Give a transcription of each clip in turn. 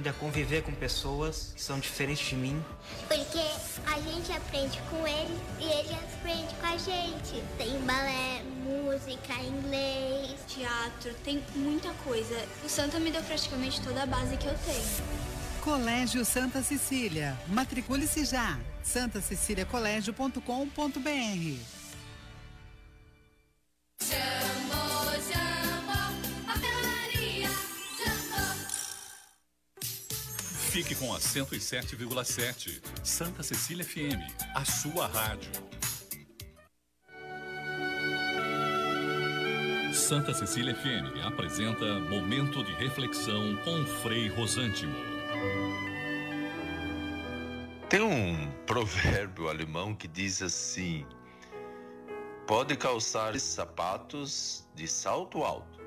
aprender a conviver com pessoas que são diferentes de mim. Porque a gente aprende com ele e ele aprende com a gente. Tem balé, música, inglês, teatro, tem muita coisa. O Santa me deu praticamente toda a base que eu tenho. Colégio Santa Cecília. Matricule-se já. santaceciliacolégio.com.br Fique com a 107,7. Santa Cecília FM, a sua rádio. Santa Cecília FM apresenta Momento de Reflexão com Frei Rosântimo. Tem um provérbio alemão que diz assim: Pode calçar sapatos de salto alto,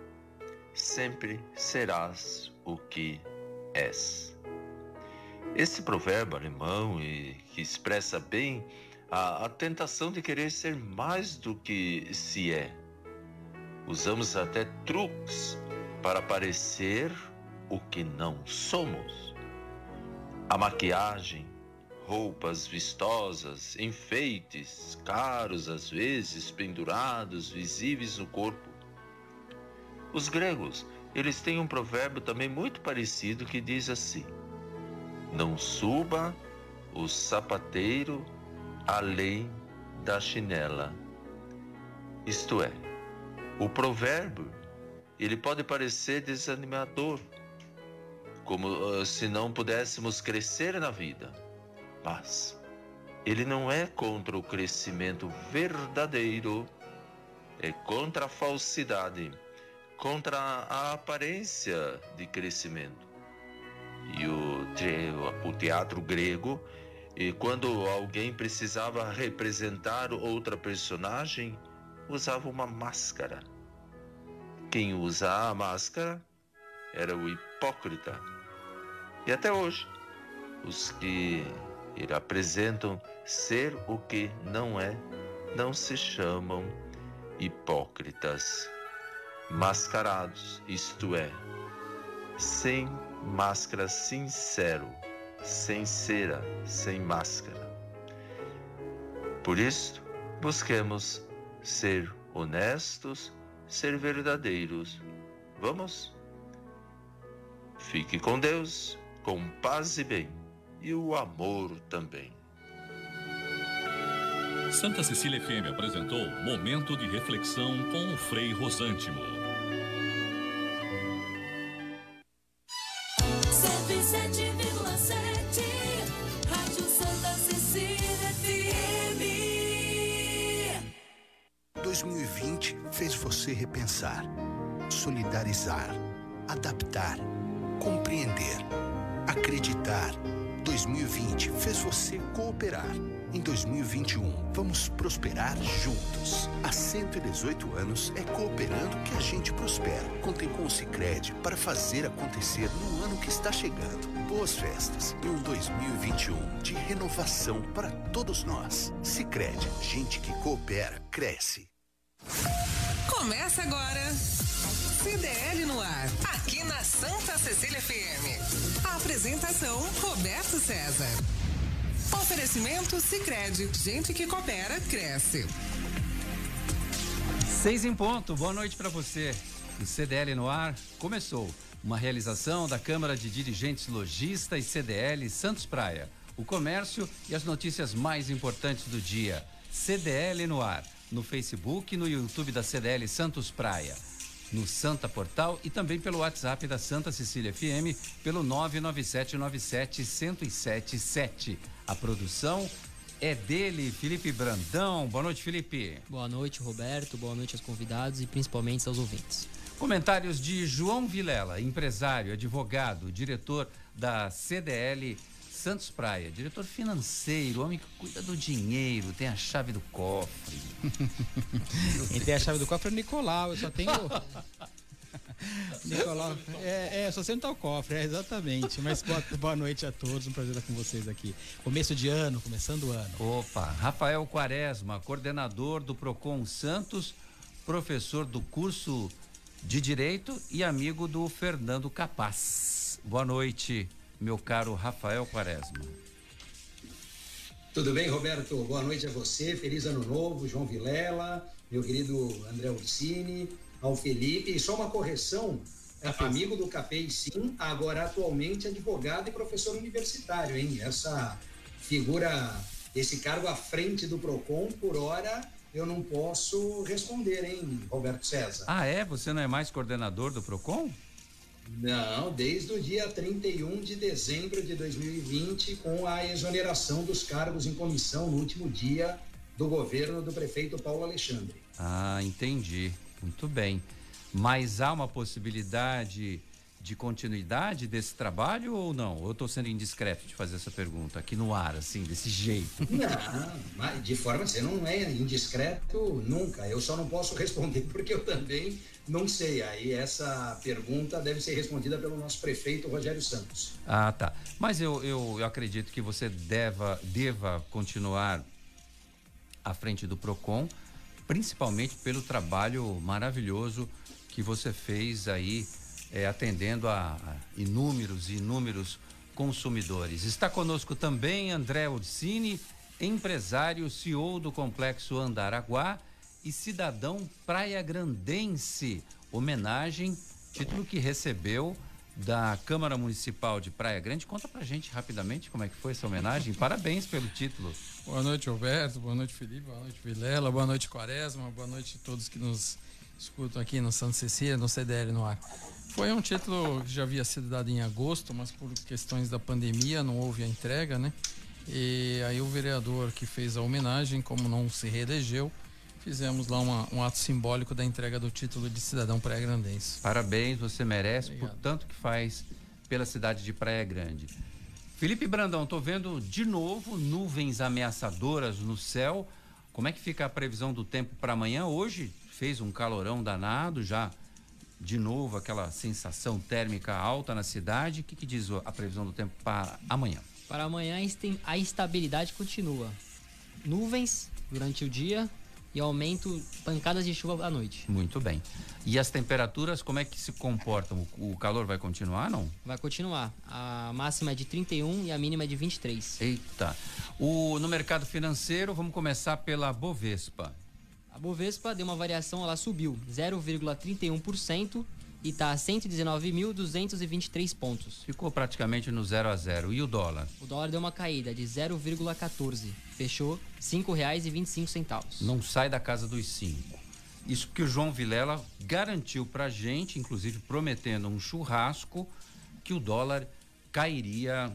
sempre serás o que és. Esse provérbio alemão e que expressa bem a, a tentação de querer ser mais do que se é. Usamos até truques para parecer o que não somos. A maquiagem, roupas vistosas, enfeites, caros às vezes, pendurados, visíveis no corpo. Os gregos, eles têm um provérbio também muito parecido que diz assim: não suba o sapateiro além da chinela. Isto é, o provérbio, ele pode parecer desanimador, como uh, se não pudéssemos crescer na vida. Mas ele não é contra o crescimento verdadeiro, é contra a falsidade, contra a aparência de crescimento e o, o teatro grego. E quando alguém precisava representar outra personagem, usava uma máscara. Quem usa a máscara era o hipócrita. E até hoje, os que apresentam ser o que não é, não se chamam hipócritas. Mascarados, isto é, sem máscara sincero, sem cera, sem máscara. Por isso, busquemos ser honestos, ser verdadeiros. Vamos? Fique com Deus, com paz e bem, e o amor também. Santa Cecília FM apresentou Momento de Reflexão com o Frei Rosântimo. Você repensar, solidarizar, adaptar, compreender, acreditar. 2020 fez você cooperar. Em 2021, vamos prosperar juntos. Há 118 anos é cooperando que a gente prospera. Contem com o Cicred para fazer acontecer no ano que está chegando. Boas festas e um 2021 de renovação para todos nós. Cicred, gente que coopera, cresce. Começa agora. CDL no ar, aqui na Santa Cecília FM. A apresentação Roberto César. Oferecimento Sicredi, gente que coopera cresce. Seis em ponto. Boa noite para você. O CDL no ar começou. Uma realização da Câmara de Dirigentes Logista e CDL Santos Praia. O comércio e as notícias mais importantes do dia. CDL no ar no Facebook e no YouTube da CDL Santos Praia, no Santa Portal e também pelo WhatsApp da Santa Cecília FM pelo 99797-1077. A produção é dele, Felipe Brandão. Boa noite, Felipe. Boa noite, Roberto. Boa noite aos convidados e principalmente aos ouvintes. Comentários de João Vilela, empresário, advogado, diretor da CDL Santos Praia, diretor financeiro, homem que cuida do dinheiro, tem a chave do cofre. Quem tem a chave do cofre é o Nicolau, eu só tenho. Nicolau, é, é, só sentar o cofre, é, exatamente. Mas boa, boa noite a todos, um prazer estar com vocês aqui. Começo de ano, começando o ano. Opa, Rafael Quaresma, coordenador do Procon Santos, professor do curso de Direito e amigo do Fernando Capaz. Boa noite. Meu caro Rafael Quaresma. Tudo bem, Roberto? Boa noite a você. Feliz ano novo, João Vilela, meu querido André Ursini, ao Felipe. E só uma correção: amigo do CAPEI, sim, agora atualmente advogado e professor universitário, hein? Essa figura, esse cargo à frente do PROCON, por hora, eu não posso responder, hein, Roberto César? Ah, é? Você não é mais coordenador do PROCON? Não, desde o dia 31 de dezembro de 2020, com a exoneração dos cargos em comissão no último dia do governo do prefeito Paulo Alexandre. Ah, entendi. Muito bem. Mas há uma possibilidade de continuidade desse trabalho ou não? Eu estou sendo indiscreto de fazer essa pergunta aqui no ar, assim, desse jeito. Não, de forma você não é indiscreto nunca. Eu só não posso responder porque eu também não sei. Aí essa pergunta deve ser respondida pelo nosso prefeito Rogério Santos. Ah, tá. Mas eu, eu, eu acredito que você deva, deva continuar à frente do PROCON, principalmente pelo trabalho maravilhoso que você fez aí é, atendendo a, a inúmeros e inúmeros consumidores. Está conosco também André Orsini, empresário, CEO do Complexo Andaraguá e cidadão praia grandense. Homenagem, título que recebeu da Câmara Municipal de Praia Grande. Conta pra gente rapidamente como é que foi essa homenagem. Parabéns pelo título. Boa noite, Roberto. Boa noite, Felipe. Boa noite, Vilela. Boa noite, Quaresma. Boa noite a todos que nos escutam aqui no Santa Cecília, no CDL no ar. Foi um título que já havia sido dado em agosto, mas por questões da pandemia não houve a entrega, né? E aí o vereador que fez a homenagem, como não se reelegeu, fizemos lá uma, um ato simbólico da entrega do título de cidadão praia-grandense. Parabéns, você merece Obrigado. por tanto que faz pela cidade de Praia Grande. Felipe Brandão, tô vendo de novo nuvens ameaçadoras no céu. Como é que fica a previsão do tempo para amanhã? Hoje fez um calorão danado, já de novo aquela sensação térmica alta na cidade. O que, que diz a previsão do tempo para amanhã? Para amanhã a estabilidade continua. Nuvens durante o dia e aumento pancadas de chuva à noite. Muito bem. E as temperaturas, como é que se comportam? O calor vai continuar, não? Vai continuar. A máxima é de 31 e a mínima é de 23. Eita. O, no mercado financeiro, vamos começar pela Bovespa. A Bovespa deu uma variação, ela subiu 0,31% e está a 119.223 pontos. Ficou praticamente no 0 a 0. E o dólar? O dólar deu uma caída de 0,14. Fechou R$ 5,25. Não sai da casa dos 5. Isso porque o João Vilela garantiu pra gente, inclusive prometendo um churrasco, que o dólar cairia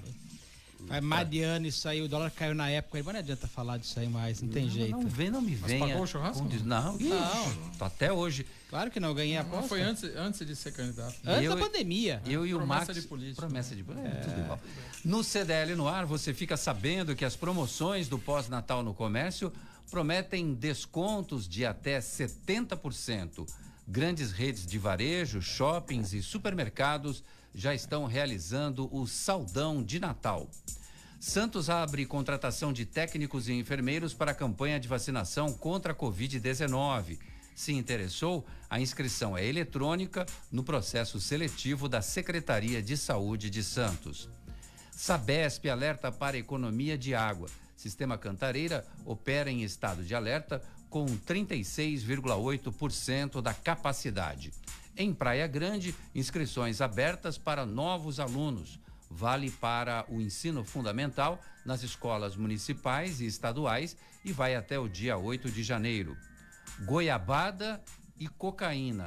De ano isso aí, o dólar caiu na época, mas não adianta falar disso aí mais, não tem não, jeito. Não vem, não me venha. Mas pagou o churrasco? Não, não, não. Tá até hoje. Claro que não, ganhei a aposta. foi antes, antes de ser candidato. Antes eu, da pandemia. Eu e o promessa Max. De política, promessa de política. É. Tudo igual. No CDL no ar, você fica sabendo que as promoções do pós-natal no comércio prometem descontos de até 70%. Grandes redes de varejo, shoppings e supermercados já estão realizando o Saldão de Natal. Santos abre contratação de técnicos e enfermeiros para a campanha de vacinação contra a Covid-19. Se interessou, a inscrição é eletrônica no processo seletivo da Secretaria de Saúde de Santos. Sabesp alerta para economia de água. Sistema Cantareira opera em estado de alerta com 36,8% da capacidade. Em Praia Grande, inscrições abertas para novos alunos. Vale para o ensino fundamental nas escolas municipais e estaduais e vai até o dia 8 de janeiro. Goiabada e cocaína,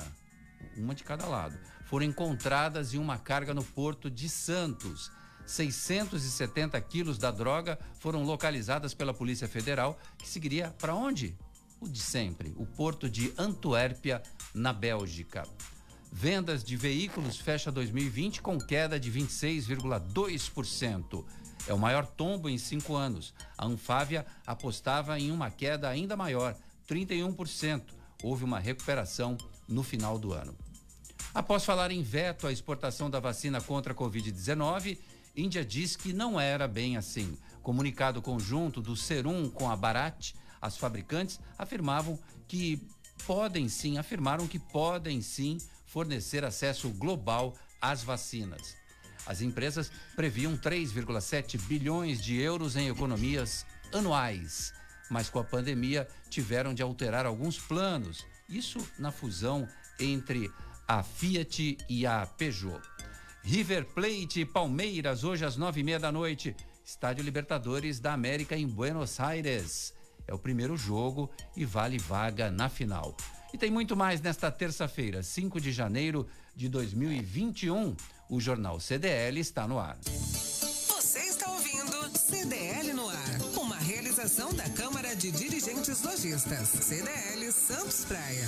uma de cada lado, foram encontradas em uma carga no porto de Santos. 670 quilos da droga foram localizadas pela Polícia Federal, que seguiria para onde? O de sempre, o porto de Antuérpia, na Bélgica. Vendas de veículos fecha 2020 com queda de 26,2%. É o maior tombo em cinco anos. A Anfávia apostava em uma queda ainda maior, 31%. Houve uma recuperação no final do ano. Após falar em veto à exportação da vacina contra a Covid-19, Índia diz que não era bem assim. Comunicado conjunto do Serum com a Bharat, as fabricantes afirmavam que podem sim, afirmaram que podem sim fornecer acesso global às vacinas. As empresas previam 3,7 bilhões de euros em economias anuais, mas com a pandemia tiveram de alterar alguns planos. Isso na fusão entre a Fiat e a Peugeot. River Plate e Palmeiras, hoje às nove e meia da noite. Estádio Libertadores da América em Buenos Aires. É o primeiro jogo e vale vaga na final. E tem muito mais nesta terça-feira, 5 de janeiro de 2021. O Jornal CDL está no ar. Você está ouvindo CDL no ar. Uma realização da Câmara de Dirigentes Lojistas. CDL Santos Praia.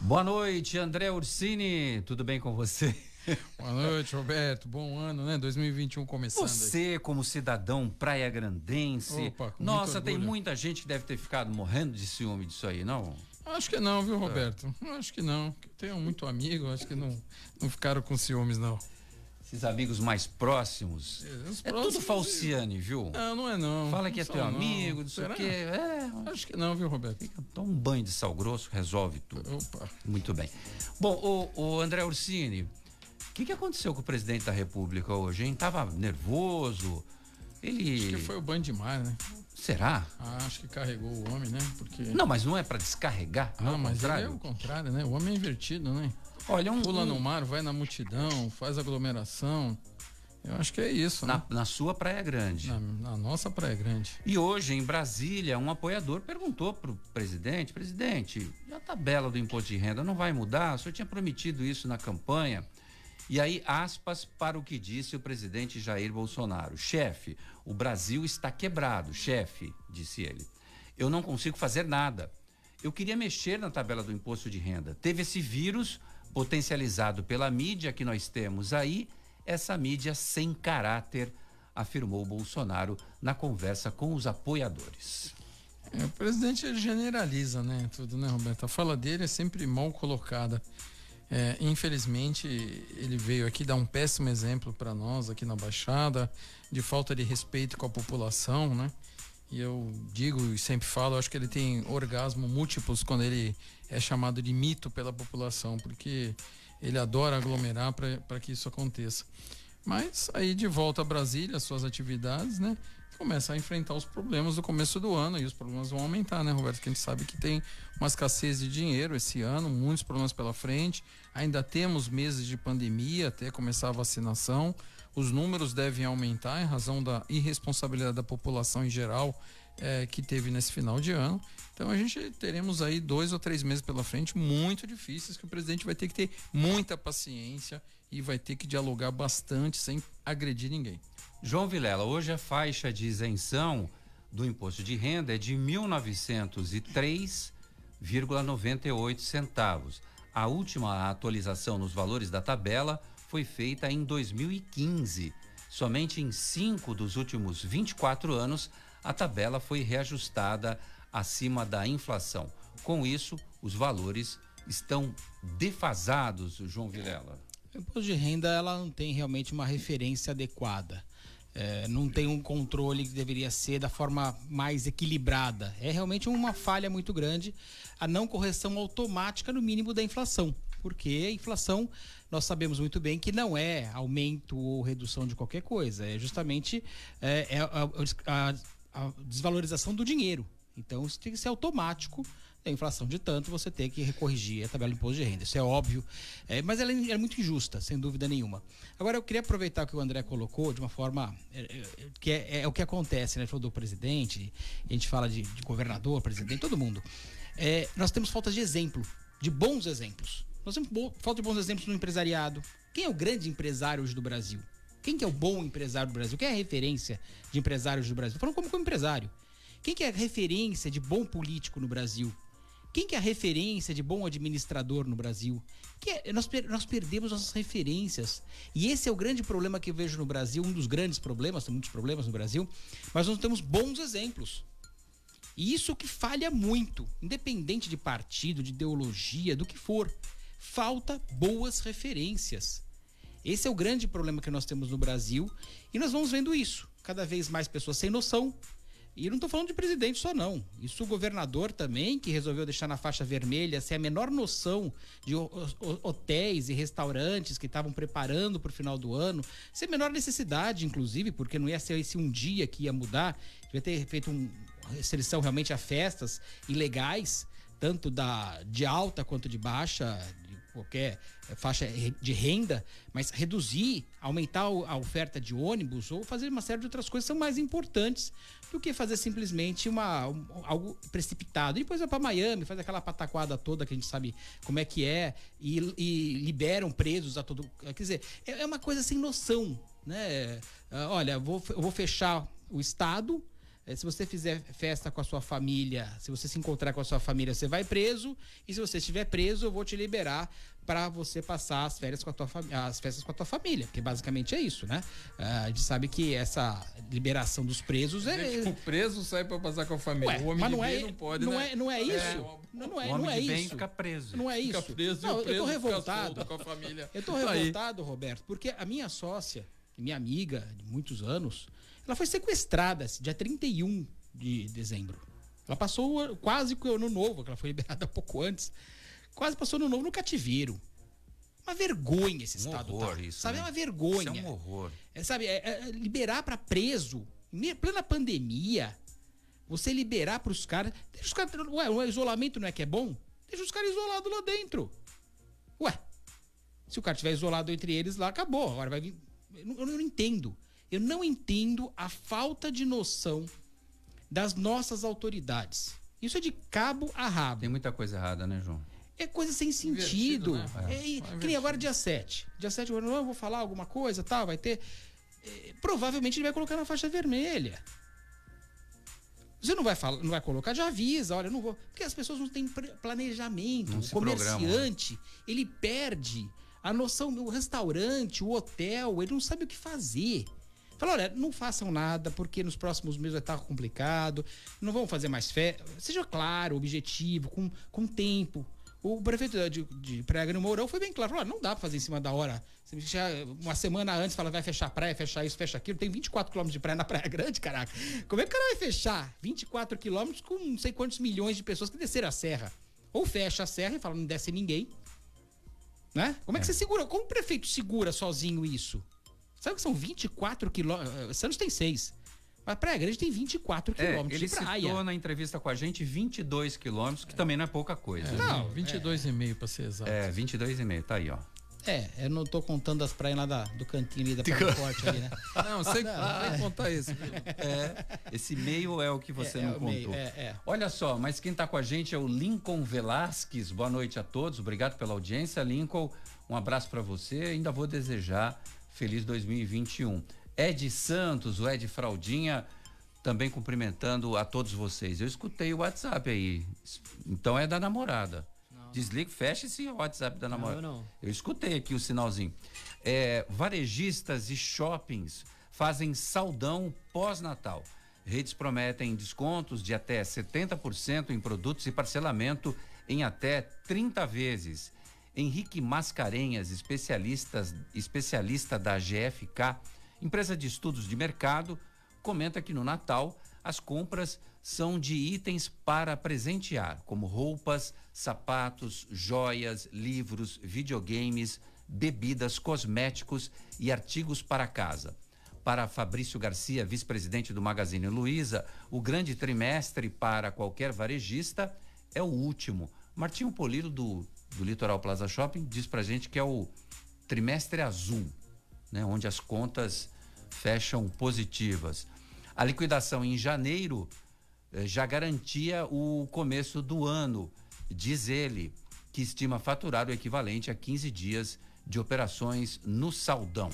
Boa noite, André Ursini. Tudo bem com você? Boa noite, Roberto. Bom ano, né? 2021 começando. Você, aí. como cidadão praia grandense. Opa, Nossa, tem muita gente que deve ter ficado morrendo de ciúme disso aí, não? Acho que não, viu, Roberto? É. Acho que não. Tenho muito amigo, acho que não, não ficaram com ciúmes, não. Esses amigos mais próximos. É, é tudo falciane, viu? Não, não é não. Fala que não é teu não. amigo, não sei o quê. É, acho que não, viu, Roberto? Fica, toma um banho de sal grosso, resolve tudo. Opa. Muito bem. Bom, o, o André Ursini, o que, que aconteceu com o presidente da República hoje, hein? Tava nervoso. Ele. Acho que foi o banho de mar, né? Será? Ah, acho que carregou o homem, né? Porque... Não, mas não é para descarregar. Ah, não, mas contrário. é o contrário, né? O homem é invertido, né? Olha, um. Pula no mar, vai na multidão, faz aglomeração. Eu acho que é isso, na, né? Na sua Praia Grande. Na, na, nossa Praia Grande. E hoje, em Brasília, um apoiador perguntou para o presidente: presidente, a tabela do imposto de renda não vai mudar? O senhor tinha prometido isso na campanha. E aí, aspas para o que disse o presidente Jair Bolsonaro: chefe, o Brasil está quebrado, chefe, disse ele. Eu não consigo fazer nada. Eu queria mexer na tabela do imposto de renda. Teve esse vírus potencializado pela mídia que nós temos aí essa mídia sem caráter, afirmou Bolsonaro na conversa com os apoiadores. É, o presidente ele generaliza, né, tudo, né, Roberto? A fala dele é sempre mal colocada. É, infelizmente, ele veio aqui dar um péssimo exemplo para nós aqui na Baixada, de falta de respeito com a população, né? E eu digo e sempre falo, acho que ele tem orgasmo múltiplos quando ele é chamado de mito pela população, porque ele adora aglomerar para que isso aconteça. Mas aí de volta a Brasília, suas atividades, né? Começa a enfrentar os problemas do começo do ano e os problemas vão aumentar, né, Roberto? Que a gente sabe que tem uma escassez de dinheiro esse ano, muitos problemas pela frente. Ainda temos meses de pandemia até começar a vacinação. Os números devem aumentar em razão da irresponsabilidade da população em geral é, que teve nesse final de ano. Então a gente teremos aí dois ou três meses pela frente muito difíceis que o presidente vai ter que ter muita paciência e vai ter que dialogar bastante sem agredir ninguém. João Vilela, hoje a faixa de isenção do imposto de renda é de R$ 1.903,98 centavos. A última atualização nos valores da tabela foi feita em 2015. Somente em cinco dos últimos 24 anos a tabela foi reajustada acima da inflação. Com isso, os valores estão defasados, João Vilela. O imposto de renda ela não tem realmente uma referência adequada. É, não tem um controle que deveria ser da forma mais equilibrada. É realmente uma falha muito grande a não correção automática no mínimo da inflação. Porque a inflação, nós sabemos muito bem que não é aumento ou redução de qualquer coisa, é justamente é, é a, a, a desvalorização do dinheiro. Então isso tem que ser automático. A inflação de tanto, você tem que recorrigir a tabela do imposto de renda. Isso é óbvio. É, mas ela é, é, muito injusta, sem dúvida nenhuma. Agora, eu queria aproveitar o que o André colocou de uma forma. É, é que é, é, o que acontece, né? Ele falou do presidente, a gente fala de, de governador, presidente, todo mundo. É, nós temos falta de exemplo, de bons exemplos. Nós temos falta de bons exemplos no empresariado. Quem é o grande empresário hoje do Brasil? Quem que é o bom empresário do Brasil? Quem é a referência de empresários do Brasil? Falando como, como empresário. Quem que é a referência de bom político no Brasil? Quem que é a referência de bom administrador no Brasil? É, nós, nós perdemos nossas referências. E esse é o grande problema que eu vejo no Brasil, um dos grandes problemas, tem muitos problemas no Brasil, mas nós não temos bons exemplos. E isso que falha muito, independente de partido, de ideologia, do que for. Falta boas referências. Esse é o grande problema que nós temos no Brasil e nós vamos vendo isso. Cada vez mais pessoas sem noção, E não estou falando de presidente só, não. Isso o governador também, que resolveu deixar na faixa vermelha, sem a menor noção de hotéis e restaurantes que estavam preparando para o final do ano, sem a menor necessidade, inclusive, porque não ia ser esse um dia que ia mudar, ia ter feito uma restrição realmente a festas ilegais, tanto da, de alta quanto de baixa, qualquer faixa de renda, mas reduzir, aumentar a oferta de ônibus ou fazer uma série de outras coisas são mais importantes do que fazer simplesmente uma, um, algo precipitado. E depois vai para Miami, faz aquela pataquada toda que a gente sabe como é que é e, e liberam presos a todo. Quer dizer, é, é uma coisa sem noção, né? Ah, olha, vou, eu vou fechar o Estado se você fizer festa com a sua família, se você se encontrar com a sua família, você vai preso. E se você estiver preso, eu vou te liberar para você passar as férias com a tua as festas com a tua família, porque basicamente é isso, né? Uh, a gente sabe que essa liberação dos presos é. O preso sai para passar com a família. Ué, o homem mas não, é, não pode, não né? É, não é isso. É, não, é, não é isso. fica preso. Não é isso. Fica preso, não, preso eu tô revoltado. com a família. Eu tô revoltado, Roberto, porque a minha sócia, minha amiga de muitos anos, ela foi sequestrada dia 31 de dezembro. Ela passou quase o ano novo, que ela foi liberada pouco antes. Quase passou no novo no cativeiro. Uma vergonha esse um estado. Horror tá, isso, sabe? Né? É uma vergonha. Isso é um horror. É, sabe, é, é liberar para preso, em plena pandemia, você liberar para os caras. Deixa os caras. Ué, o isolamento não é que é bom? Deixa os caras isolados lá dentro. Ué, se o cara estiver isolado entre eles lá, acabou. Agora vai vir. Eu não, eu não entendo. Eu não entendo a falta de noção das nossas autoridades. Isso é de cabo a rabo. Tem muita coisa errada, né, João? É coisa sem sentido. Né? É, é, que nem agora dia 7. Dia 7 eu não vou falar alguma coisa, tal, vai ter. É, provavelmente ele vai colocar na faixa vermelha. Você não vai falar, não vai colocar, já avisa, olha, não vou. Porque as pessoas não têm planejamento. Não o comerciante, programa. ele perde a noção do restaurante, o hotel, ele não sabe o que fazer. Fala, olha, não façam nada, porque nos próximos meses vai estar complicado, não vão fazer mais fé. Seja claro, objetivo, com, com tempo. O prefeito de, de Praia Grande Mourão foi bem claro, falou, não dá pra fazer em cima da hora. Uma semana antes fala, vai fechar a praia, fechar isso, fecha aquilo. Tem 24 quilômetros de praia na Praia Grande, caraca. Como é que o cara vai fechar 24 quilômetros com não sei quantos milhões de pessoas que desceram a serra? Ou fecha a serra e fala, não desce ninguém. Né? Como é que é. você segura? Como o prefeito segura sozinho isso? Sabe que são 24 quilômetros? Santos tem 6. Mas Praia Grande tem 24 é, quilômetros é, de praia. Ele citou na entrevista com a gente 22 quilômetros, que também não é pouca coisa. É, não, 22,5 é. para ser exato. É, 22,5, tá aí, ó. É, eu não tô contando as praias lá da, do cantinho ali da Praia Forte ali, né? Não, sei que ah, contar isso. É, esse meio é o que você é, não é contou. Meio, é, Olha só, mas quem tá com a gente é o Lincoln Velasquez. Boa noite a todos, obrigado pela audiência. Lincoln, um abraço para você. Ainda vou desejar feliz 2021. Ed Santos, o Ed Fraldinha, também cumprimentando a todos vocês. Eu escutei o WhatsApp aí. Então é da namorada. Não. Desliga, fecha esse WhatsApp da namorada. Não, eu, não. eu escutei aqui o sinalzinho. É, varejistas e shoppings fazem saldão pós-natal. Redes prometem descontos de até 70% em produtos e parcelamento em até 30 vezes. Henrique Mascarenhas, especialistas, especialista da GFK, empresa de estudos de mercado, comenta que no Natal as compras são de itens para presentear, como roupas, sapatos, joias, livros, videogames, bebidas, cosméticos e artigos para casa. Para Fabrício Garcia, vice-presidente do Magazine Luiza, o grande trimestre para qualquer varejista é o último. Martinho Polilo, do do Litoral Plaza Shopping diz pra gente que é o trimestre azul, né, onde as contas fecham positivas. A liquidação em janeiro eh, já garantia o começo do ano, diz ele, que estima faturar o equivalente a 15 dias de operações no saldão.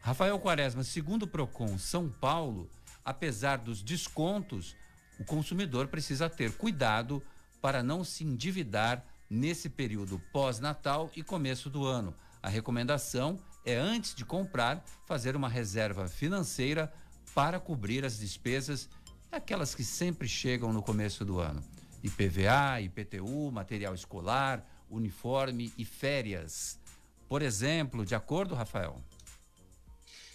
Rafael Quaresma, segundo o Procon São Paulo, apesar dos descontos, o consumidor precisa ter cuidado para não se endividar nesse período pós-natal e começo do ano. A recomendação é, antes de comprar, fazer uma reserva financeira para cobrir as despesas, aquelas que sempre chegam no começo do ano. IPVA, IPTU, material escolar, uniforme e férias. Por exemplo, de acordo, Rafael?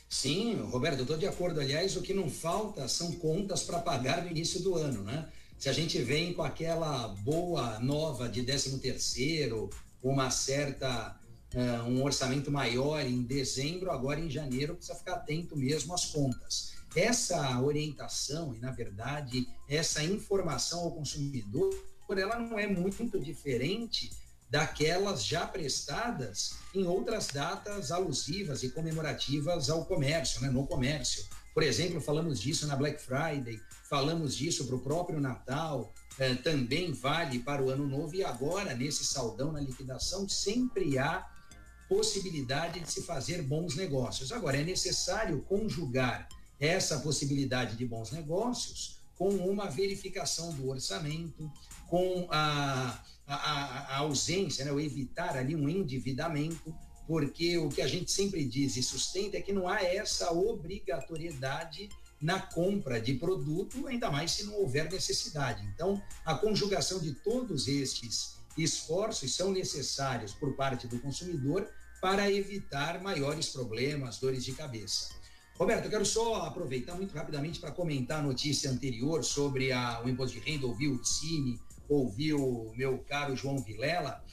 Sim, Roberto, estou de acordo. Aliás, o que não falta são contas para pagar no início do ano, né? Se a gente vem com aquela boa nova de 13 terceiro, uma certa uh, um orçamento maior em dezembro, agora em janeiro precisa ficar atento mesmo às contas. Essa orientação e, na verdade, essa informação ao consumidor, ela não é muito diferente daquelas já prestadas em outras datas alusivas e comemorativas ao comércio, né, no comércio. Por exemplo, falamos disso na Black Friday, falamos disso para o próprio Natal, eh, também vale para o Ano Novo e agora, nesse saldão na liquidação, sempre há possibilidade de se fazer bons negócios. Agora, é necessário conjugar essa possibilidade de bons negócios com uma verificação do orçamento, com a a, a, ausência, né, o evitar ali um endividamento, porque o que a gente sempre diz e sustenta é que não há essa obrigatoriedade na compra de produto, ainda mais se não houver necessidade. Então, a conjugação de todos estes esforços são necessários por parte do consumidor para evitar maiores problemas, dores de cabeça. Roberto, eu quero só aproveitar muito rapidamente para comentar a notícia anterior sobre a, o imposto de renda, ouvir o Cine, ouvir o meu caro João Vilela,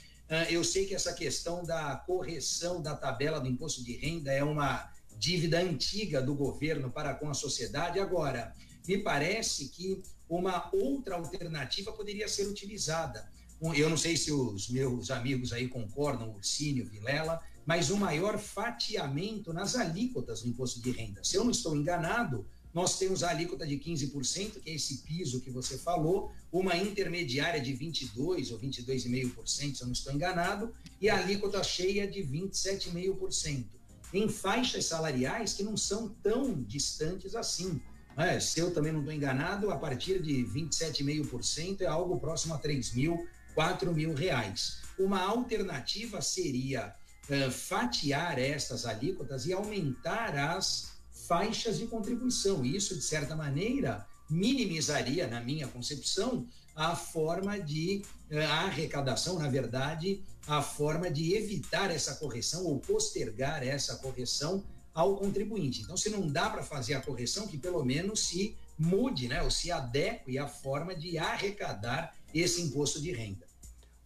eu sei que essa questão da correção da tabela do imposto de renda é uma dívida antiga do governo para com a sociedade. Agora, me parece que uma outra alternativa poderia ser utilizada. Eu não sei se os meus amigos aí concordam, Ursínio, Vilela, mas o um maior fatiamento nas alíquotas do imposto de renda. Se eu não estou enganado, nós temos a alíquota de 15%, que é esse piso que você falou, uma intermediária de 22% ou 22,5%, se eu não estou enganado, e a alíquota cheia de 27,5%. Em faixas salariais que não são tão distantes assim. Né? Se eu também não estou enganado, a partir de 27,5% é algo próximo a 3 mil, 4 mil reais. Uma alternativa seria uh, fatiar estas alíquotas e aumentar as faixas de contribuição. Isso, de certa maneira, minimizaria, na minha concepção, a forma de eh, a arrecadação, na verdade, a forma de evitar essa correção ou postergar essa correção ao contribuinte. Então, se não dá para fazer a correção, que pelo menos se mude, né, ou se adeque à forma de arrecadar esse imposto de renda.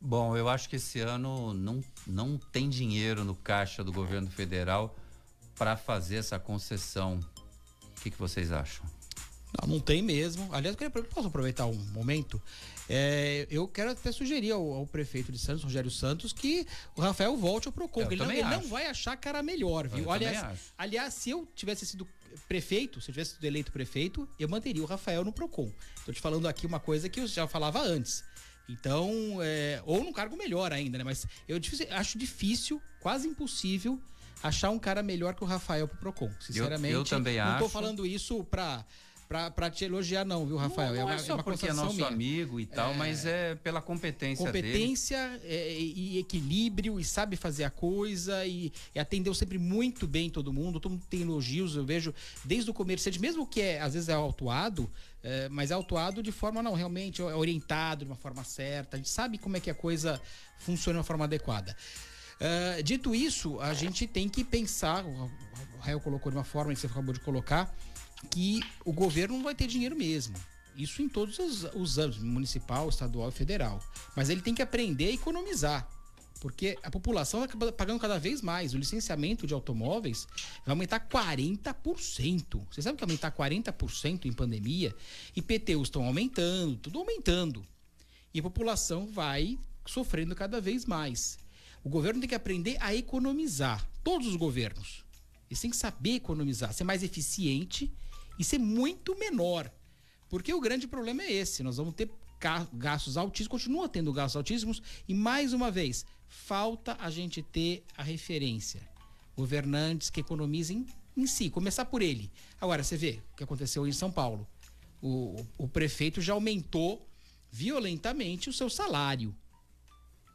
Bom, eu acho que esse ano não, não tem dinheiro no caixa do governo federal para fazer essa concessão. O que, que vocês acham? Não, não tem mesmo. Aliás, eu queria, posso aproveitar um momento? É, eu quero até sugerir ao, ao, prefeito de Santos, Rogério Santos, que o Rafael volte ao Procon. Ele, não, ele não, vai achar que era melhor, viu? aliás, aliás, se eu tivesse sido prefeito, se eu tivesse sido eleito prefeito, eu manteria o Rafael no Procon. Estou te falando aqui uma coisa que eu já falava antes. Então, é, ou num cargo melhor ainda, né? Mas eu acho difícil, quase impossível, achar um cara melhor que o Rafael pro Procon. Sinceramente, eu, eu também não acho. tô falando isso pra pra, pra te elogiar, não, viu, Rafael? Não, não é, uma, é só é uma porque é nosso minha. amigo e tal, é... mas é pela competência Competência dele. É, e equilíbrio, e sabe fazer a coisa, e, e, atendeu sempre muito bem todo mundo. Todo mundo tem elogios, eu vejo, desde o comerciante, mesmo que é, às vezes é autuado, é, mas é autuado de forma, não, realmente é orientado de uma forma certa. A gente sabe como é que a coisa funciona de uma forma adequada. Uh, dito isso, a gente tem que pensar, o Rael colocou de uma forma que você acabou de colocar, que o governo não vai ter dinheiro mesmo. Isso em todos os, os âmbitos, municipal, estadual e federal. Mas ele tem que aprender a economizar. Porque a população vai pagando cada vez mais. O licenciamento de automóveis vai aumentar 40%. Você sabe que aumentar 40% em pandemia? IPTUs estão aumentando, tudo aumentando. E a população vai sofrendo cada vez mais. O governo tem que aprender a economizar. Todos os governos. Eles têm que saber economizar, ser mais eficiente e ser muito menor. Porque o grande problema é esse. Nós vamos ter gastos altíssimos, continua tendo gastos altíssimos. E mais uma vez, falta a gente ter a referência. Governantes que economizem em si, começar por ele. Agora, você vê o que aconteceu em São Paulo. O, o prefeito já aumentou violentamente o seu salário.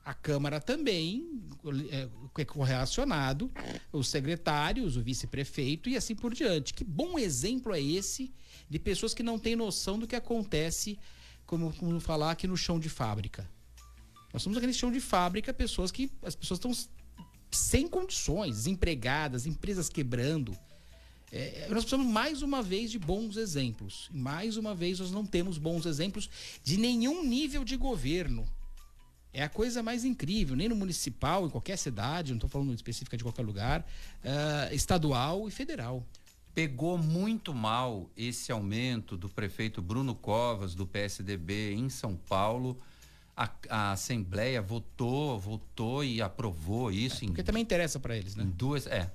A Câmara também é, é correlacionado, os secretários, o vice-prefeito e assim por diante. Que bom exemplo é esse de pessoas que não têm noção do que acontece, como, como falar aqui no chão de fábrica. Nós somos aquele chão de fábrica, pessoas que as pessoas estão sem condições, desempregadas, empresas quebrando. É, nós precisamos mais uma vez de bons exemplos. Mais uma vez nós não temos bons exemplos de nenhum nível de governo. É a coisa mais incrível, nem no municipal, em qualquer cidade, não estou falando específica de qualquer lugar, uh, estadual e federal. Pegou muito mal esse aumento do prefeito Bruno Covas, do PSDB, em São Paulo. A, a Assembleia votou, votou e aprovou isso. É, porque em, também interessa para eles, né? Em duas, é.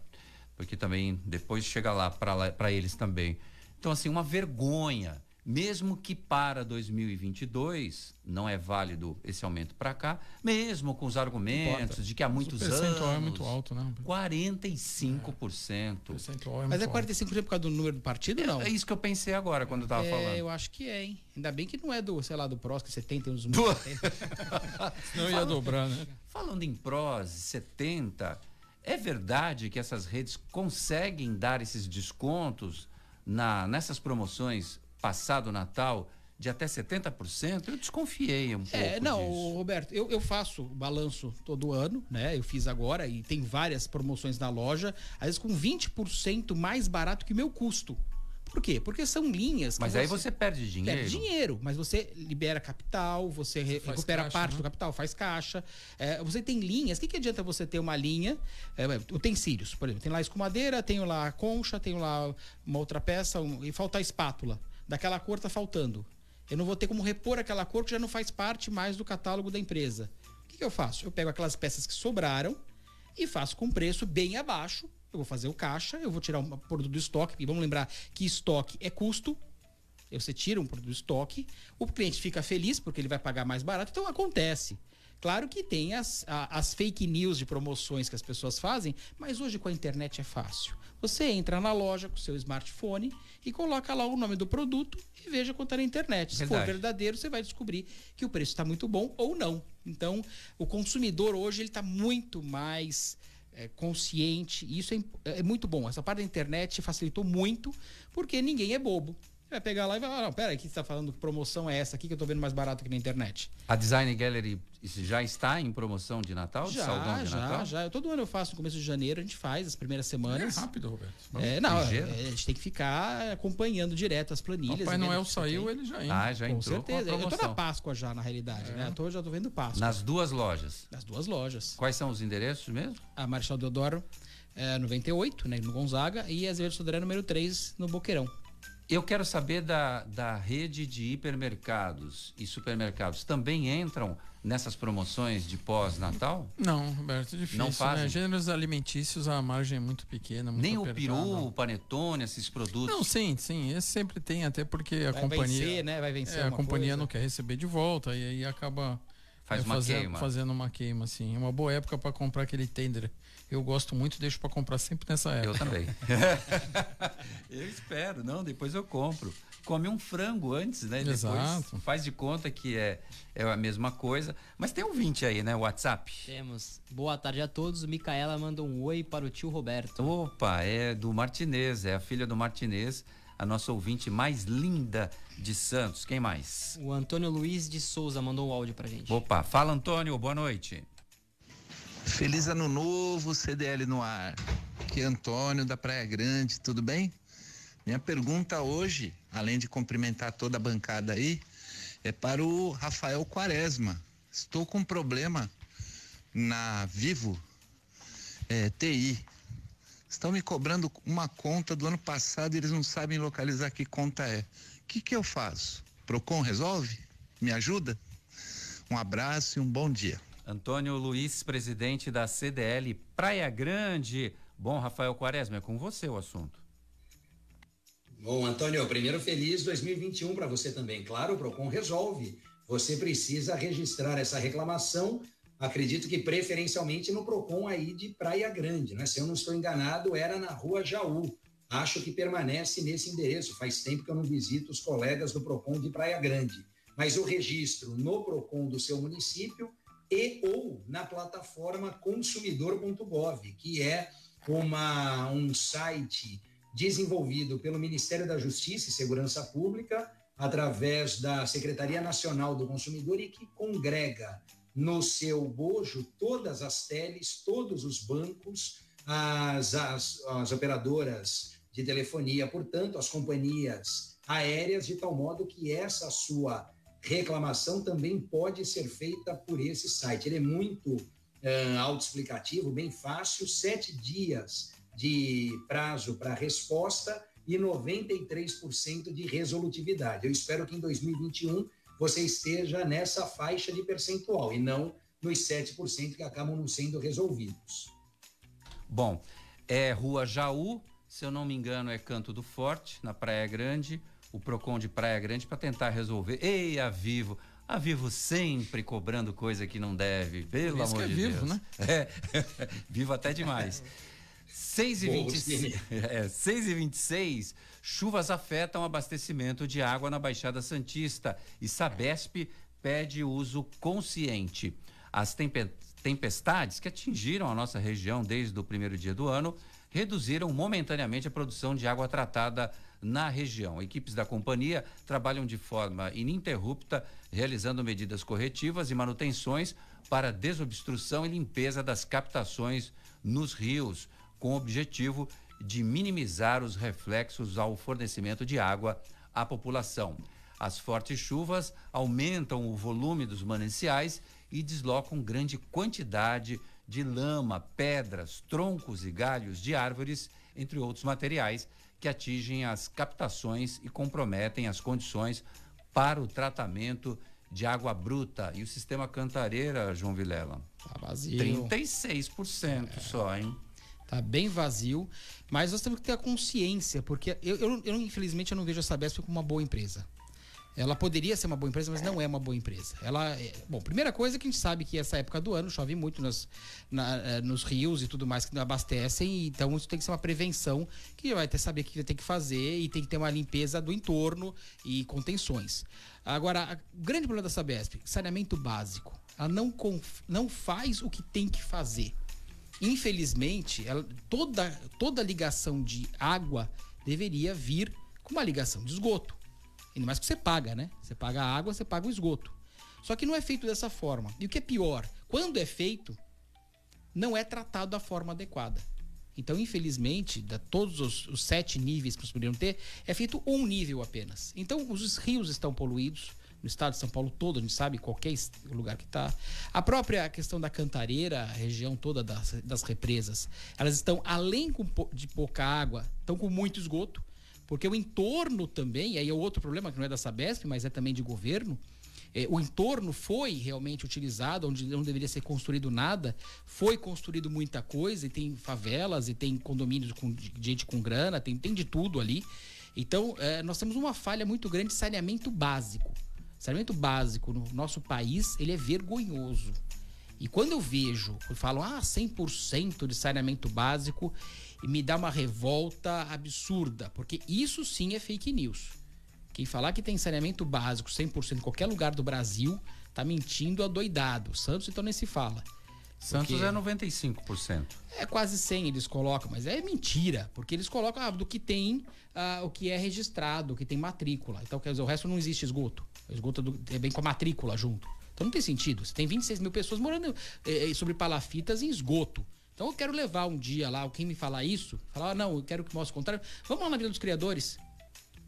Porque também depois chega lá para eles também. Então, assim, uma vergonha mesmo que para 2022 não é válido esse aumento para cá, mesmo com os argumentos de que há muitos anos. O percentual é muito alto, né? 45%. É. percentual é Mas é 45% por causa do número do partido, não? É isso que eu pensei agora quando eu estava é, falando. Eu acho que é, hein? Ainda bem que não é do, sei lá, do PROS, que 70 uns do... Não ia dobrar, né? Falando em PROS, 70, é verdade que essas redes conseguem dar esses descontos na, nessas promoções passado o Natal de até 70%, eu desconfiei um pouco. É, não, disso. Roberto, eu, eu faço balanço todo ano, né? Eu fiz agora e tem várias promoções na loja, às vezes com 20% mais barato que o meu custo. Por quê? Porque são linhas. Mas você aí você perde dinheiro. Perde dinheiro, mas você libera capital, você, você recupera caixa, parte né? do capital, faz caixa. É, você tem linhas. O que, que adianta você ter uma linha? É, utensílios, por exemplo, tem lá escumadeira, tenho lá concha, tenho lá uma outra peça um, e falta a espátula daquela cor está faltando. Eu não vou ter como repor aquela cor que já não faz parte mais do catálogo da empresa. O que, que eu faço? Eu pego aquelas peças que sobraram e faço com preço bem abaixo. Eu vou fazer o caixa, eu vou tirar um produto do estoque, e vamos lembrar que estoque é custo. Você tira um produto do estoque, o cliente fica feliz porque ele vai pagar mais barato, então acontece. Claro que tem as, as fake news de promoções que as pessoas fazem, mas hoje com a internet é fácil. Você entra na loja com seu smartphone e coloca lá o nome do produto e veja quanto está na internet. Se Verdade. for verdadeiro, você vai descobrir que o preço está muito bom ou não. Então, o consumidor hoje ele está muito mais é, consciente. E isso é, é muito bom. Essa parte da internet facilitou muito, porque ninguém é bobo vai pegar lá e vai falar, não, pera aí, que você está falando que promoção é essa aqui que eu estou vendo mais barato aqui na internet. A Design Gallery já está em promoção de Natal? Já, de já, Natal? já. Todo ano eu faço no começo de janeiro, a gente faz as primeiras semanas. É rápido, Roberto. É, não, é, a gente tem que ficar acompanhando direto as planilhas. Papai Noel saiu, ele já entra. Ah, já entrou com certeza. Com eu tô na Páscoa já, na realidade, é. né? Eu tô, já tô vendo Páscoa. Nas duas lojas? Nas duas lojas. Quais são os endereços mesmo? A Marechal Deodoro, é, 98, né, no Gonzaga, e a Azevedo Sodré, número 3, no Boqueirão. Eu quero saber da, da rede de hipermercados e supermercados. Também entram nessas promoções de pós-natal? Não, Roberto, é difícil. Não fazem? Né? Gêneros alimentícios, a margem é muito pequena. Muito Nem apertada. o peru, o panetone, esses produtos? Não, sim, sim. Esse sempre tem, até porque a Vai companhia. Vencer, né? Vai vencer. É, a companhia coisa. não quer receber de volta e aí acaba Faz é, uma fazendo, queima. fazendo uma queima, assim. É uma boa época para comprar aquele tender eu gosto muito, deixo para comprar sempre nessa época. Eu também. eu espero, não, depois eu compro. Come um frango antes, né? Exato. Depois faz de conta que é, é a mesma coisa. Mas tem um 20 aí, né? WhatsApp. Temos. Boa tarde a todos. Micaela manda um oi para o tio Roberto. Opa, é do Martinez, é a filha do Martinez, a nossa ouvinte mais linda de Santos. Quem mais? O Antônio Luiz de Souza mandou um áudio pra gente. Opa, fala Antônio, boa noite. Feliz ano novo, CDL no ar. Aqui é Antônio da Praia Grande, tudo bem? Minha pergunta hoje, além de cumprimentar toda a bancada aí, é para o Rafael Quaresma. Estou com um problema na Vivo é, TI. Estão me cobrando uma conta do ano passado e eles não sabem localizar que conta é. O que, que eu faço? Procon resolve? Me ajuda? Um abraço e um bom dia. Antônio Luiz, presidente da CDL Praia Grande. Bom, Rafael Quaresma, é com você o assunto. Bom, Antônio, primeiro feliz 2021 para você também. Claro, o Procon resolve. Você precisa registrar essa reclamação. Acredito que preferencialmente no Procon aí de Praia Grande, né? Se eu não estou enganado, era na Rua Jaú. Acho que permanece nesse endereço. Faz tempo que eu não visito os colegas do Procon de Praia Grande. Mas o registro no Procon do seu município e ou na plataforma consumidor.gov, que é uma, um site desenvolvido pelo Ministério da Justiça e Segurança Pública, através da Secretaria Nacional do Consumidor e que congrega no seu bojo todas as teles, todos os bancos, as, as, as operadoras de telefonia, portanto, as companhias aéreas, de tal modo que essa sua reclamação também pode ser feita por esse site. Ele é muito uh, autoexplicativo, bem fácil, sete dias de prazo para resposta e 93% de resolutividade. Eu espero que em 2021 você esteja nessa faixa de percentual e não nos 7% que acabam não sendo resolvidos. Bom, é Rua Jaú, se eu não me engano, é Canto do Forte, na Praia Grande, o Procon de Praia Grande para tentar resolver. Ei, a Vivo, a Vivo sempre cobrando coisa que não deve, pelo amor é de vivo, Deus. né? É, vivo até demais. 6 e, 20, é, 6 e 26, chuvas afetam o abastecimento de água na Baixada Santista e Sabesp pede uso consciente. As tempestades que atingiram a nossa região desde o primeiro dia do ano reduziram momentaneamente a produção de água tratada na região. Equipes da companhia trabalham de forma ininterrupta, realizando medidas corretivas e manutenções para desobstrução e limpeza das captações nos rios, com o objetivo de minimizar os reflexos ao fornecimento de água à população. As fortes chuvas aumentam o volume dos mananciais e deslocam grande quantidade de lama, pedras, troncos e galhos de árvores, entre outros materiais, que atingem as captações e comprometem as condições para o tratamento de água bruta. E o sistema Cantareira, João Vilela? Tá vazio. 36% é. só, hein? Tá bem vazio, mas nós temos que ter a consciência, porque eu, eu, eu infelizmente eu não vejo a Sabesp como uma boa empresa. Ela poderia ser uma boa empresa, mas não é uma boa empresa. Ela, é, bom, primeira coisa que a gente sabe que essa época do ano chove muito nas, na, eh, nos rios e tudo mais que não abastecem, então isso tem que ser uma prevenção que vai ter saber o que ter que fazer e tem que ter uma limpeza do entorno e contenções. Agora, o grande problema da Sabesp, saneamento básico. Ela não, não faz o que tem que fazer. Infelizmente, ela, toda, toda ligação de água deveria vir com uma ligação de esgoto. Ainda mais que você paga, né? Você paga a água, você paga o esgoto. Só que não é feito dessa forma. E o que é pior, quando é feito, não é tratado da forma adequada. Então, infelizmente, de todos os, os sete níveis que nós poderiam ter, é feito um nível apenas. Então, os rios estão poluídos, no estado de São Paulo todo, a gente sabe qualquer lugar que está. A própria questão da cantareira, a região toda das, das represas, elas estão, além de pouca água, estão com muito esgoto, porque o entorno também, e aí é outro problema que não é da Sabesp, mas é também de governo, é, o entorno foi realmente utilizado, onde não deveria ser construído nada, foi construído muita coisa, e tem favelas, e tem condomínios com de gente com grana, tem, tem de tudo ali. Então, é, nós temos uma falha muito grande de saneamento básico. Saneamento básico no nosso país, ele é vergonhoso. E quando eu vejo, falam, ah, 100% de saneamento básico, me dá uma revolta absurda, porque isso sim é fake news. Quem falar que tem saneamento básico 100% em qualquer lugar do Brasil, tá mentindo adoidado. Santos então nem se fala. Santos é 95%. É quase 100 eles colocam, mas é mentira, porque eles colocam ah, do que tem, ah, o que é registrado, o que tem matrícula. Então, quer dizer, o resto não existe esgoto. O esgoto do, é bem com a matrícula junto. Então não tem sentido. Você tem 26 mil pessoas morando eh, sobre palafitas em esgoto. Então eu quero levar um dia lá, quem me falar isso, falar, não, eu quero que mostre o contrário. Vamos lá na Vila dos Criadores.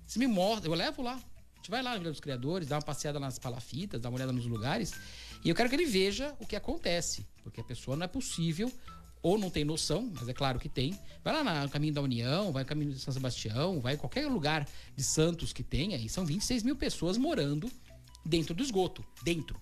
Se me mostra, eu levo lá. A gente vai lá na Vila dos Criadores, dá uma passeada nas palafitas, dá uma olhada nos lugares. E eu quero que ele veja o que acontece. Porque a pessoa não é possível, ou não tem noção, mas é claro que tem. Vai lá no caminho da União, vai no caminho de São Sebastião, vai em qualquer lugar de Santos que tenha, e são 26 mil pessoas morando dentro do esgoto. Dentro.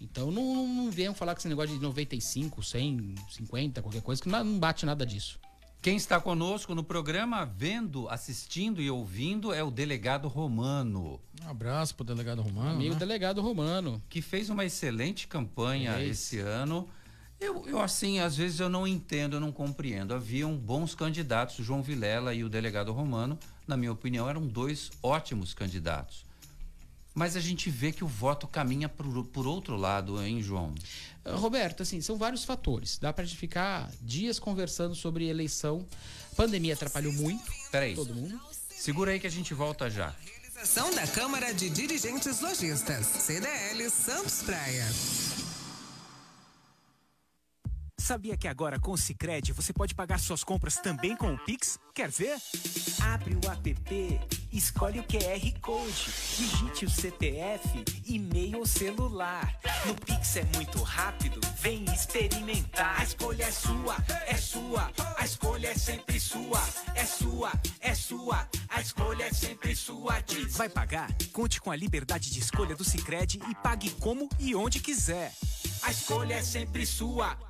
Então não, não, venham falar com esse negócio de 95, 100, 50, qualquer coisa, que não bate nada disso. Quem está conosco no programa, vendo, assistindo e ouvindo, é o delegado Romano. Um abraço para o delegado Romano. Amigo né? delegado Romano. Que fez uma excelente campanha é esse ano. Eu, eu, assim, às vezes eu não entendo, eu não compreendo. Haviam bons candidatos, o João Vilela e o delegado Romano, na minha opinião, eram dois ótimos candidatos. Mas a gente vê que o voto caminha por, por outro lado, hein, João? Uh, Roberto, assim, são vários fatores. Dá para ficar dias conversando sobre eleição. Pandemia atrapalhou muito. Peraí. Todo mundo. Segura aí que a gente volta já. Realização da Câmara de Dirigentes Lojistas, CDL Santos Praia. Sabia que agora com o Cicred você pode pagar suas compras também com o Pix? Quer ver? Abre o app, escolhe o QR Code, digite o CPF, e-mail ou celular. No Pix é muito rápido, vem experimentar. A escolha é sua, é sua, a escolha é sempre sua, é sua, é sua, a escolha é sempre sua. Diz. Vai pagar? Conte com a liberdade de escolha do Cicred e pague como e onde quiser. A escolha é sempre sua.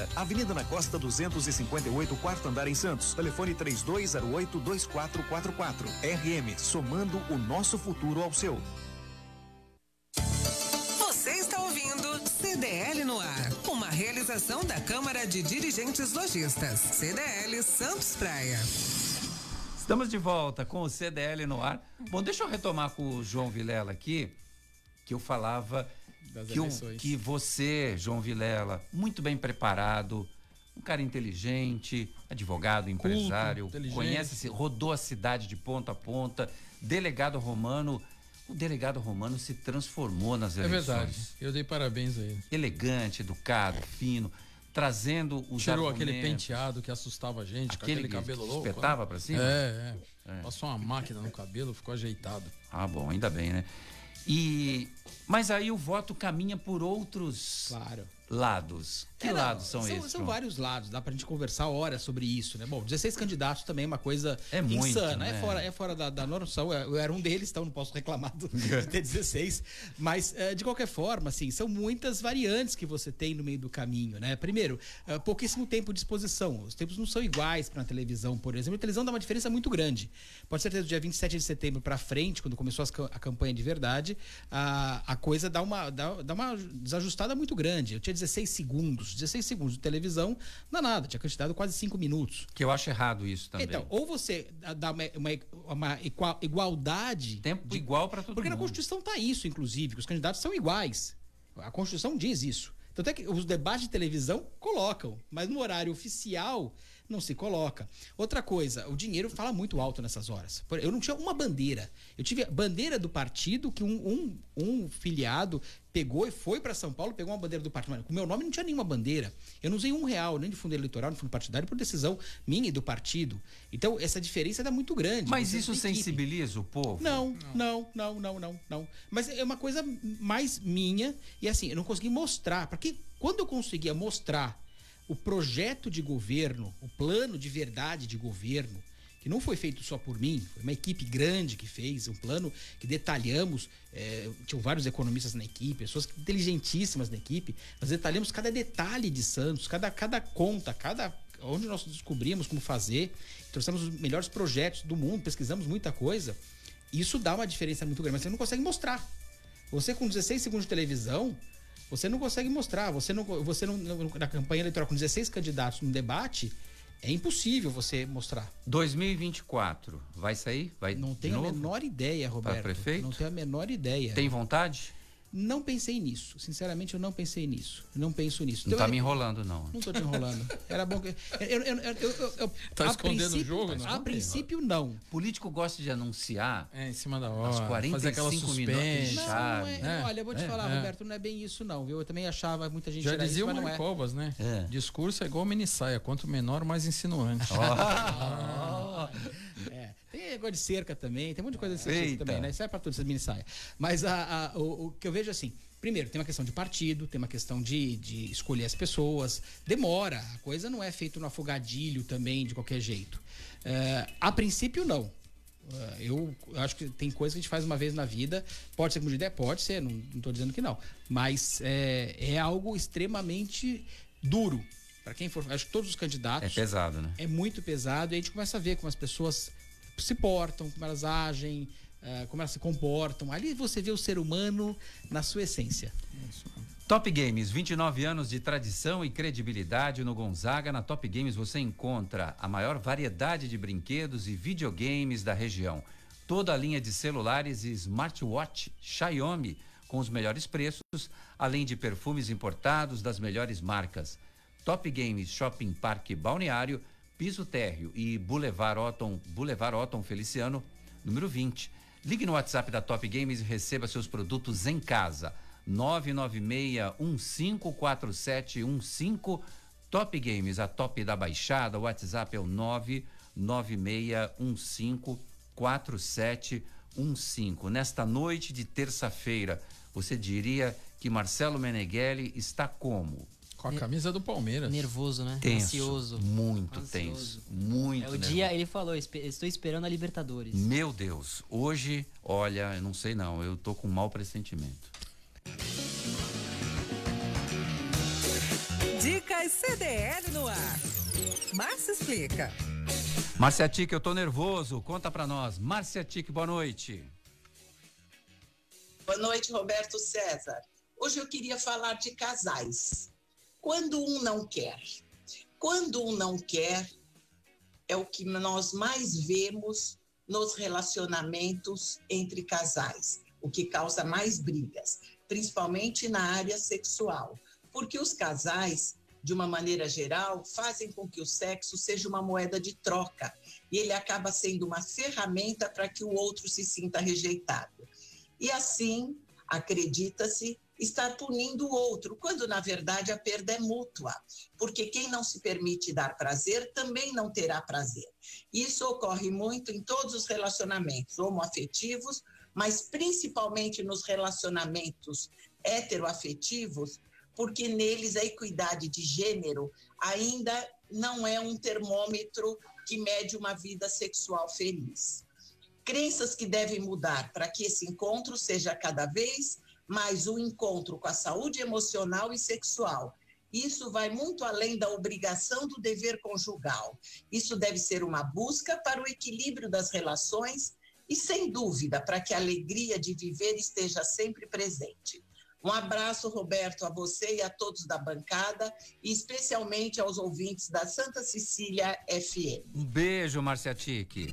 Avenida na Costa 258, quarto andar em Santos. Telefone 3208-2444. RM, somando o nosso futuro ao seu. Você está ouvindo CDL no ar, uma realização da Câmara de Dirigentes Lojistas. CDL Santos Praia. Estamos de volta com o CDL no ar. Bom, deixa eu retomar com o João Vilela aqui, que eu falava que, o, que você, João Vilela, muito bem preparado, um cara inteligente, advogado, empresário, Culto, conhece, rodou a cidade de ponta a ponta, delegado romano. O delegado romano se transformou nas eleições. É verdade. Eu dei parabéns a ele. Elegante, educado, fino, trazendo os Tirou aquele penteado que assustava a gente, aquele, aquele cabelo louco. Espetava para cima? É, é, é. Passou uma máquina no cabelo, ficou ajeitado. Ah, bom, ainda bem, né? E mas aí o voto caminha por outros claro. Lados. Que é, lados são, são esses? São vários lados, dá pra gente conversar horas sobre isso, né? Bom, 16 candidatos também é uma coisa é muito, insana, né? é fora, é fora da, da noção. Eu era um deles, então não posso reclamar do, de ter 16. Mas, é, de qualquer forma, assim, são muitas variantes que você tem no meio do caminho, né? Primeiro, é, pouquíssimo tempo de exposição. Os tempos não são iguais para a televisão, por exemplo. A televisão dá uma diferença muito grande. Pode ser que do dia 27 de setembro para frente, quando começou a campanha de verdade, a, a coisa dá uma, dá, dá uma desajustada muito grande. Eu tinha 16 segundos. 16 segundos de televisão, nada, tinha cantidade quase cinco minutos. Que eu acho errado isso também. Então, ou você dá uma, uma, uma igualdade. Tempo de, igual para todo porque mundo. Porque na Constituição está isso, inclusive, que os candidatos são iguais. A Constituição diz isso. Tanto é que os debates de televisão colocam, mas no horário oficial não se coloca. Outra coisa, o dinheiro fala muito alto nessas horas. Eu não tinha uma bandeira. Eu tive a bandeira do partido que um, um, um filiado pegou e foi para São Paulo, pegou uma bandeira do partido. Com meu nome não tinha nenhuma bandeira. Eu não usei um real, nem de fundo eleitoral, nem de fundo partidário, por decisão minha e do partido. Então, essa diferença é muito grande. Mas isso sensibiliza o povo? Não, não, não, não, não, não. Mas é uma coisa mais minha. E assim, eu não consegui mostrar. Porque quando eu conseguia mostrar o projeto de governo, o plano de verdade de governo, que não foi feito só por mim, foi uma equipe grande que fez, um plano que detalhamos, é, tinham vários economistas na equipe, pessoas inteligentíssimas na equipe, nós detalhamos cada detalhe de Santos, cada, cada conta, cada onde nós descobrimos como fazer, trouxemos os melhores projetos do mundo, pesquisamos muita coisa. Isso dá uma diferença muito grande, mas você não consegue mostrar. Você com 16 segundos de televisão, Você não consegue mostrar, você não, você não, na campanha eleitoral com 16 candidatos no debate, é impossível você mostrar. 2024, vai sair? Vai não tenho a menor ideia, Roberto. Para prefeito? Não tenho a menor ideia. Tem vontade? Não pensei nisso. Sinceramente, eu não pensei nisso. Não penso nisso. Não então, tá me enrolando, não. Não tô te enrolando. Era bom que. Eu, eu, eu, eu tá escondendo o jogo, não? A princípio, não. Político gosta de anunciar. É, em cima da hora. As 45 fazer aquela suspense. Não, não é, é, olha, eu vou te é, falar, é. Roberto, não é bem isso, não, viu? Eu também achava muita gente Já dizia isso, o Mário Covas, né? É. Discurso é igual mini saia. Quanto menor, mais insinuante. Oh. é. Tem negócio de cerca também, tem um monte de coisa desse tipo também, né? Sai pra tudo, essas mini saia. Mas a, a, o, o que eu vejo assim. Primeiro, tem uma questão de partido, tem uma questão de, de escolher as pessoas. Demora, a coisa não é feita no afogadilho também, de qualquer jeito. É, a princípio, não. É, eu acho que tem coisa que a gente faz uma vez na vida. Pode ser como de ideia? Pode ser, não estou dizendo que não. Mas é, é algo extremamente duro. Para quem for, acho que todos os candidatos. É pesado, né? É muito pesado. E a gente começa a ver como as pessoas se portam, como elas agem, uh, como elas se comportam. Ali você vê o ser humano na sua essência. Top Games, 29 anos de tradição e credibilidade no Gonzaga. Na Top Games você encontra a maior variedade de brinquedos e videogames da região. Toda a linha de celulares e smartwatch Xiaomi com os melhores preços, além de perfumes importados das melhores marcas. Top Games Shopping Parque Balneário, Piso Térreo e Boulevard Otton, Boulevard Otton Feliciano, número 20. Ligue no WhatsApp da Top Games e receba seus produtos em casa. 996-154715. Top Games, a top da baixada. O WhatsApp é o 996-154715. Nesta noite de terça-feira, você diria que Marcelo Meneghelli está como? Com a camisa do Palmeiras. Nervoso, né? Tenso, Ansioso. Muito Ansioso. tenso. Muito. É o nervoso. dia, ele falou, estou esperando a Libertadores. Meu Deus. Hoje, olha, eu não sei não, eu tô com um mau pressentimento. Dicas CDL no ar. Márcia explica. Márcia Tic, eu tô nervoso. Conta pra nós. Márcia Tic, boa noite. Boa noite, Roberto César. Hoje eu queria falar de casais. Quando um não quer. Quando um não quer, é o que nós mais vemos nos relacionamentos entre casais, o que causa mais brigas, principalmente na área sexual. Porque os casais, de uma maneira geral, fazem com que o sexo seja uma moeda de troca e ele acaba sendo uma ferramenta para que o outro se sinta rejeitado. E assim, acredita-se estar punindo o outro, quando na verdade a perda é mútua, porque quem não se permite dar prazer também não terá prazer. Isso ocorre muito em todos os relacionamentos homoafetivos, mas principalmente nos relacionamentos heteroafetivos, porque neles a equidade de gênero ainda não é um termômetro que mede uma vida sexual feliz. Crenças que devem mudar para que esse encontro seja cada vez mas o encontro com a saúde emocional e sexual. Isso vai muito além da obrigação do dever conjugal. Isso deve ser uma busca para o equilíbrio das relações e, sem dúvida, para que a alegria de viver esteja sempre presente. Um abraço, Roberto, a você e a todos da bancada, e especialmente aos ouvintes da Santa Cecília FM. Um beijo, Marcia Tique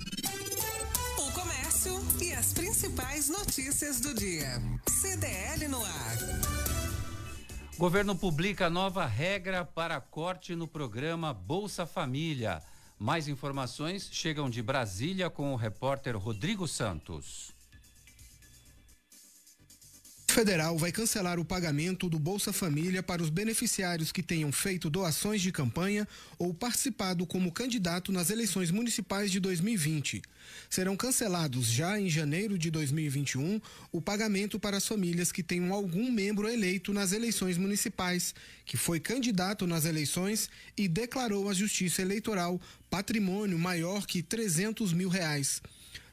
e as principais notícias do dia. CDL no ar. Governo publica nova regra para corte no programa Bolsa Família. Mais informações chegam de Brasília com o repórter Rodrigo Santos federal vai cancelar o pagamento do Bolsa Família para os beneficiários que tenham feito doações de campanha ou participado como candidato nas eleições municipais de 2020. Serão cancelados já em janeiro de 2021 o pagamento para as famílias que tenham algum membro eleito nas eleições municipais, que foi candidato nas eleições e declarou à Justiça Eleitoral patrimônio maior que 300 mil reais.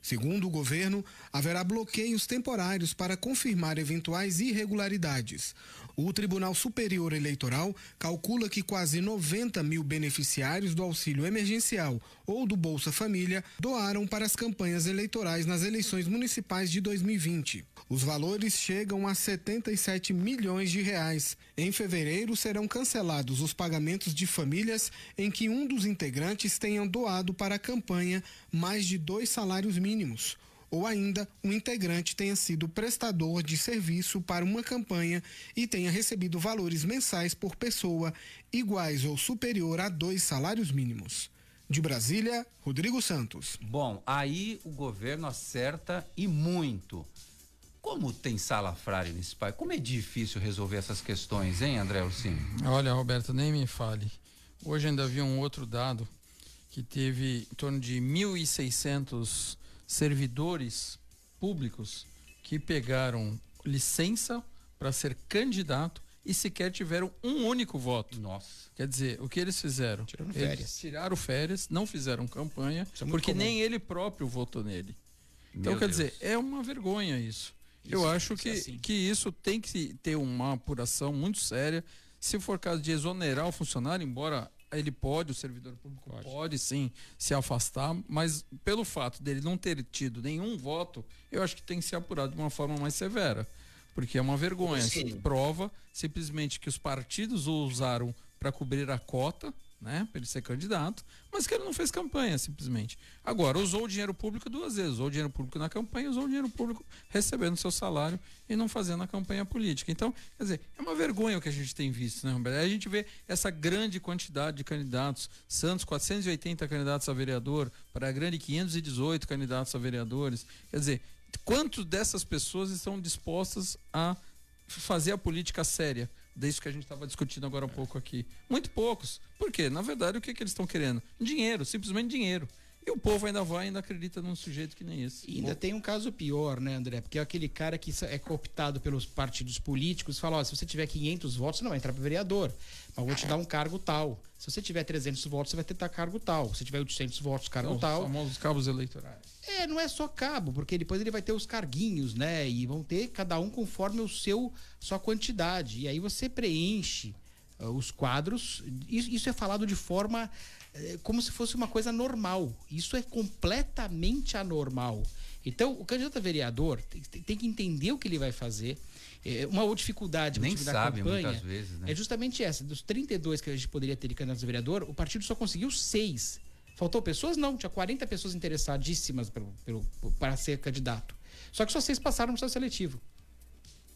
Segundo o governo, haverá bloqueios temporários para confirmar eventuais irregularidades. O Tribunal Superior Eleitoral calcula que quase 90 mil beneficiários do auxílio emergencial ou do Bolsa Família doaram para as campanhas eleitorais nas eleições municipais de 2020. Os valores chegam a 77 milhões de reais. Em fevereiro serão cancelados os pagamentos de famílias em que um dos integrantes tenha doado para a campanha mais de dois salários mínimos ou ainda um integrante tenha sido prestador de serviço para uma campanha e tenha recebido valores mensais por pessoa iguais ou superior a dois salários mínimos. De Brasília, Rodrigo Santos. Bom, aí o governo acerta e muito. Como tem sala frária nesse país? Como é difícil resolver essas questões, hein, André Ursini? Olha, Roberto, nem me fale. Hoje ainda vi um outro dado que teve em torno de 1.600 servidores públicos que pegaram licença para ser candidato e sequer tiveram um único voto. Nossa. Quer dizer, o que eles fizeram? Tiraram eles férias. tiraram férias, não fizeram campanha, é porque comum. nem ele próprio votou nele. Então, Meu quer Deus. dizer, é uma vergonha isso. Eu Isso, acho isso que, é assim. que isso tem que ter uma apuração muito séria. Se for caso de exonerar o funcionário, embora ele pode, o servidor público pode, sim se afastar, mas pelo fato dele não ter tido nenhum voto, eu acho que tem que ser apurado de uma forma mais severa. Porque é uma vergonha. Sim. Prova simplesmente que os partidos o usaram para cobrir a cota, né, para ele ser candidato, mas que ele não fez campanha, simplesmente. Agora, usou o dinheiro público duas vezes, usou o dinheiro público na campanha, usou o dinheiro público recebendo seu salário e não fazendo a campanha política. Então, quer dizer, é uma vergonha o que a gente tem visto, né, Roberto? A gente vê essa grande quantidade de candidatos, Santos 480 candidatos a vereador, para a grande 518 candidatos a vereadores. Quer dizer, quantos dessas pessoas estão dispostas a fazer a política séria? Disso que a gente estava discutindo agora há pouco aqui. Muito poucos. Por quê? Na verdade, o que, que eles estão querendo? Dinheiro, simplesmente dinheiro. E o povo ainda vai, ainda acredita num sujeito que nem esse. E ainda tem um caso pior, né, André? Porque é aquele cara que é cooptado pelos partidos políticos fala: ó, se você tiver 500 votos, você não vai entrar para vereador, mas vou te dar um cargo tal. Se você tiver 300 votos, você vai ter cargo tal. Se tiver 800 votos, cargo os tal. famosos cabos eleitorais. É, não é só cabo, porque depois ele vai ter os carguinhos, né? E vão ter cada um conforme o seu sua quantidade. E aí você preenche ah, os quadros. Isso, isso é falado de forma eh, como se fosse uma coisa normal. Isso é completamente anormal. Então, o candidato a vereador tem, que entender o que ele vai fazer. É, uma outra dificuldade Nem sabe campanha muitas vezes, né? é justamente essa. Dos 32 que a gente poderia ter de candidatos a vereador, o partido só conseguiu seis. Faltou pessoas? Não, tinha 40 pessoas interessadíssimas pelo, pelo, para ser candidato. Só que só seis passaram no processo seletivo.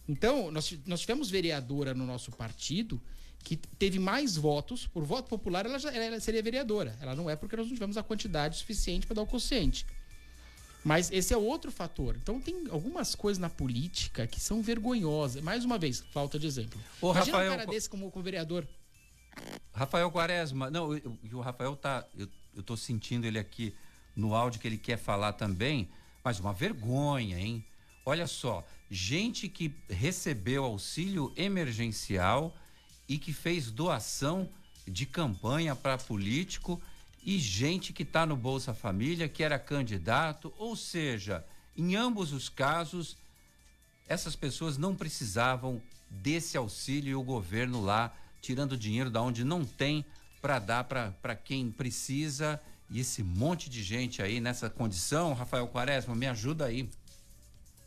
Então, nós, nós tivemos vereadora no nosso partido que teve mais votos, por voto popular, ela, já, ela seria vereadora. Ela não é porque nós não tivemos a quantidade suficiente para dar o quociente. Mas esse é outro fator. Então tem algumas coisas na política que são vergonhosas. Mais uma vez, falta de exemplo. Ô, Imagina Rafael, um cara desse como, como vereador. Rafael Quaresma, não, o Rafael tá, eu, eu tô sentindo ele aqui no áudio que ele quer falar também, mas uma vergonha, hein? Olha só, gente que recebeu auxílio emergencial e que fez doação de campanha para político e gente que está no Bolsa Família, que era candidato, ou seja, em ambos os casos, essas pessoas não precisavam desse auxílio e o governo lá tirando dinheiro da onde não tem para dar para quem precisa e esse monte de gente aí nessa condição, Rafael Quaresma, me ajuda aí.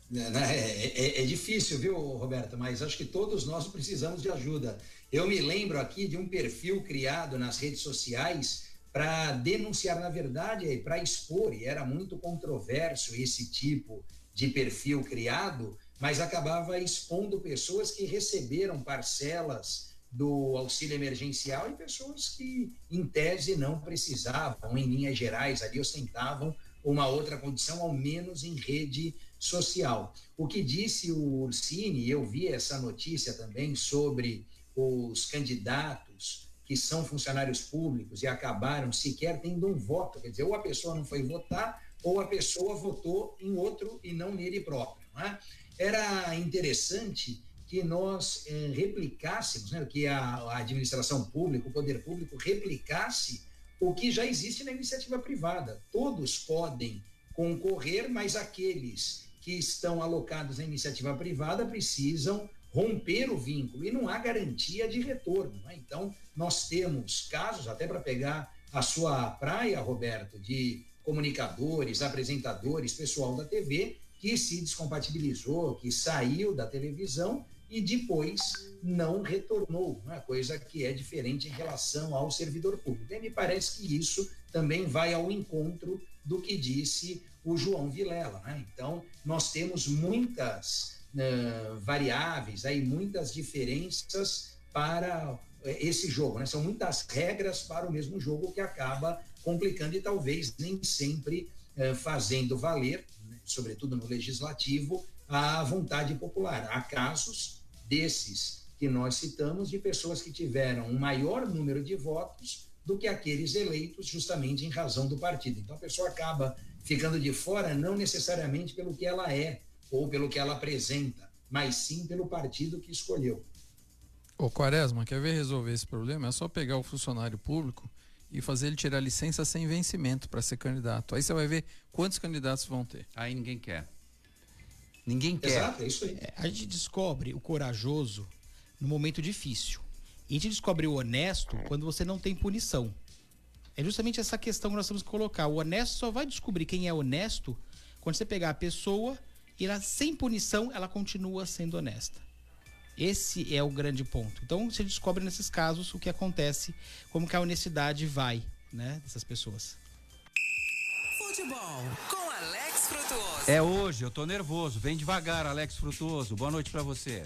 Né, né? É, é- é difícil, viu, Roberto? Mas acho que todos nós precisamos de ajuda. Eu me lembro aqui de um perfil criado nas redes sociais para denunciar, na verdade, para expor, e era muito controverso esse tipo de perfil criado, mas acabava expondo pessoas que receberam parcelas do auxílio emergencial e pessoas que, em tese, não precisavam, em linhas gerais, ali ostentavam uma outra condição, ao menos em rede social. O que disse o Ursini, eu vi essa notícia também sobre os candidatos que são funcionários públicos e acabaram sequer tendo um voto, quer dizer, ou a pessoa não foi votar, ou a pessoa votou em outro e não nele próprio. Não é? Era interessante que nós eh, replicássemos, né, que a, a administração pública, o poder público replicasse o que já existe na iniciativa privada. Todos podem concorrer, mas aqueles que estão alocados na iniciativa privada precisam romper o vínculo e não há garantia de retorno. Né? Então, nós temos casos, até para pegar a sua praia, Roberto, de comunicadores, apresentadores, pessoal da TV, que se descompatibilizou, que saiu da televisão e depois não retornou, uma né? coisa que é diferente em relação ao servidor público. E me parece que isso também vai ao encontro do que disse o João Vilela. Né? Então, nós temos muitas variáveis, aí, muitas diferenças para eh, esse jogo. Né? São muitas regras para o mesmo jogo que acaba complicando e talvez nem sempre fazendo valer, né? sobretudo no legislativo, a vontade popular. Há casos desses que nós citamos de pessoas que tiveram um maior número de votos do que aqueles eleitos justamente em razão do partido. Então a pessoa acaba ficando de fora não necessariamente pelo que ela é ou pelo que ela apresenta, mas sim pelo partido que escolheu. Ô Quaresma, quer ver resolver esse problema? É só pegar o funcionário público e fazer ele tirar licença sem vencimento para ser candidato. Aí você vai ver quantos candidatos vão ter. Aí ninguém quer. Ninguém quer. Exato, é isso aí. É, a gente descobre o corajoso no momento difícil. E a gente descobre o honesto quando você não tem punição. É justamente essa questão que nós temos que colocar. O honesto só vai descobrir quem é honesto quando você pegar a pessoa e ela, sem punição, ela continua sendo honesta. Esse é o grande ponto. Então, você descobre nesses casos o que acontece, como que a honestidade vai, né, dessas pessoas. Futebol com Alex Frutuoso. É hoje, eu tô nervoso. Vem devagar, Alex Frutuoso. Boa noite para você.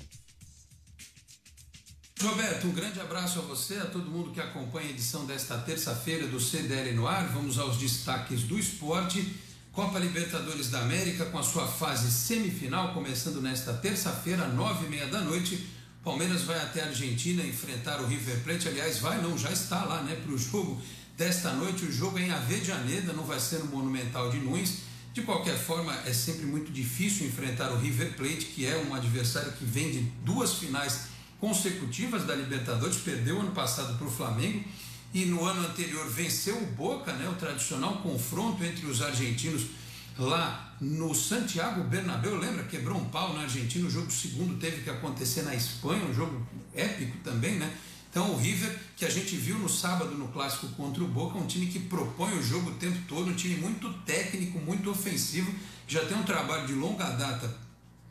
Roberto, um grande abraço a você, a todo mundo que acompanha a edição desta terça-feira do CDL no ar. Vamos aos destaques do esporte. Copa Libertadores da América com a sua fase semifinal, começando nesta terça-feira, nove e meia da noite. Palmeiras vai até a Argentina enfrentar o River Plate. Aliás, vai não, já está lá, né, para o jogo desta noite. O jogo é em Avedianeda, não vai ser no Monumental de Nunes. De qualquer forma, é sempre muito difícil enfrentar o River Plate, que é um adversário que vem de duas finais consecutivas da Libertadores, perdeu ano passado para o Flamengo e no ano anterior venceu o Boca, né, o tradicional confronto entre os argentinos lá no Santiago Bernabéu, lembra? Quebrou um pau na Argentina, o jogo segundo teve que acontecer na Espanha, um jogo épico também, né? Então o River, que a gente viu no sábado no clássico contra o Boca, é um time que propõe o jogo o tempo todo, um time muito técnico, muito ofensivo, já tem um trabalho de longa data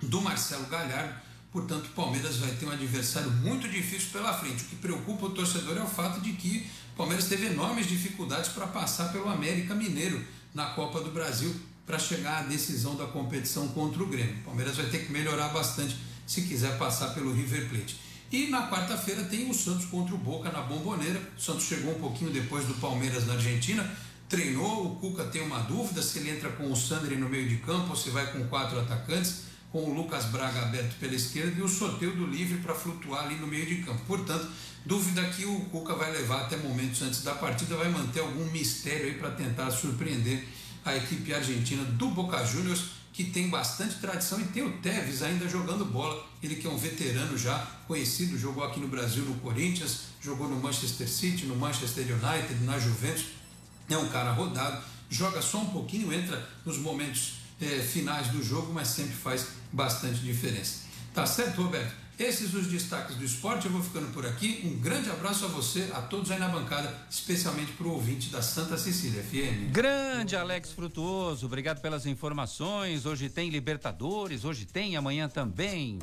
do Marcelo Galhardo, Portanto, o Palmeiras vai ter um adversário muito difícil pela frente. O que preocupa o torcedor é o fato de que o Palmeiras teve enormes dificuldades para passar pelo América Mineiro na Copa do Brasil para chegar à decisão da competição contra o Grêmio. O Palmeiras vai ter que melhorar bastante se quiser passar pelo River Plate. E na quarta-feira tem o Santos contra o Boca na Bomboneira. O Santos chegou um pouquinho depois do Palmeiras na Argentina, treinou. O Cuca tem uma dúvida se ele entra com o Sandri no meio de campo ou se vai com quatro atacantes com o Lucas Braga aberto pela esquerda e o Soteudo livre para flutuar ali no meio de campo. Portanto, dúvida que o Cuca vai levar até momentos antes da partida, vai manter algum mistério aí para tentar surpreender a equipe argentina do Boca Juniors, que tem bastante tradição e tem o Tevez ainda jogando bola. Ele que é um veterano já conhecido, jogou aqui no Brasil no Corinthians, jogou no Manchester City, no Manchester United, na Juventus. É um cara rodado, joga só um pouquinho, entra nos momentos é, finais do jogo, mas sempre faz bastante diferença. Tá certo, Roberto? Esses os destaques do esporte. Eu vou ficando por aqui. Um grande abraço a você, a todos aí na bancada, especialmente para o ouvinte da Santa Cecília FM. Grande Alex Frutuoso, obrigado pelas informações. Hoje tem Libertadores, hoje tem, amanhã também.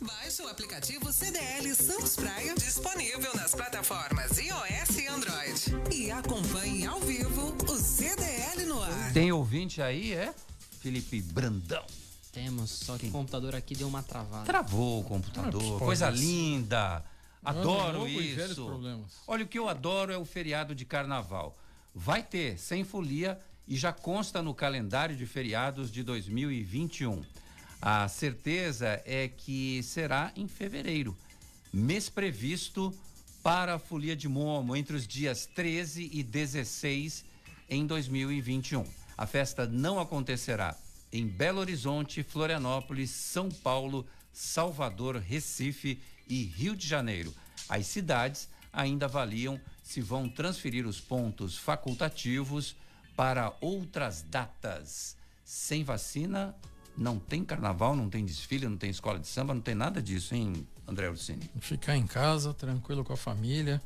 Baixe o aplicativo CDL Santos Praia, disponível nas plataformas iOS e Android. E acompanhe ao vivo o CDL no ar. Tem ouvinte aí, é? Felipe Brandão. Temos, só que o computador aqui deu uma travada. Travou o computador, Ah, coisa linda. Adoro isso. problemas. Olha, o que eu adoro é o feriado de carnaval. Vai ter, sem folia, e já consta no calendário de feriados de 2021. A certeza é que será em fevereiro, mês previsto para a Folia de Momo, entre os dias 13 e 16 em 2021. A festa não acontecerá em Belo Horizonte, Florianópolis, São Paulo, Salvador, Recife e Rio de Janeiro. As cidades ainda avaliam se vão transferir os pontos facultativos para outras datas. sem vacina não tem carnaval, não tem desfile, não tem escola de samba, não tem nada disso, hein, André Ursini? Ficar em casa, tranquilo com a família,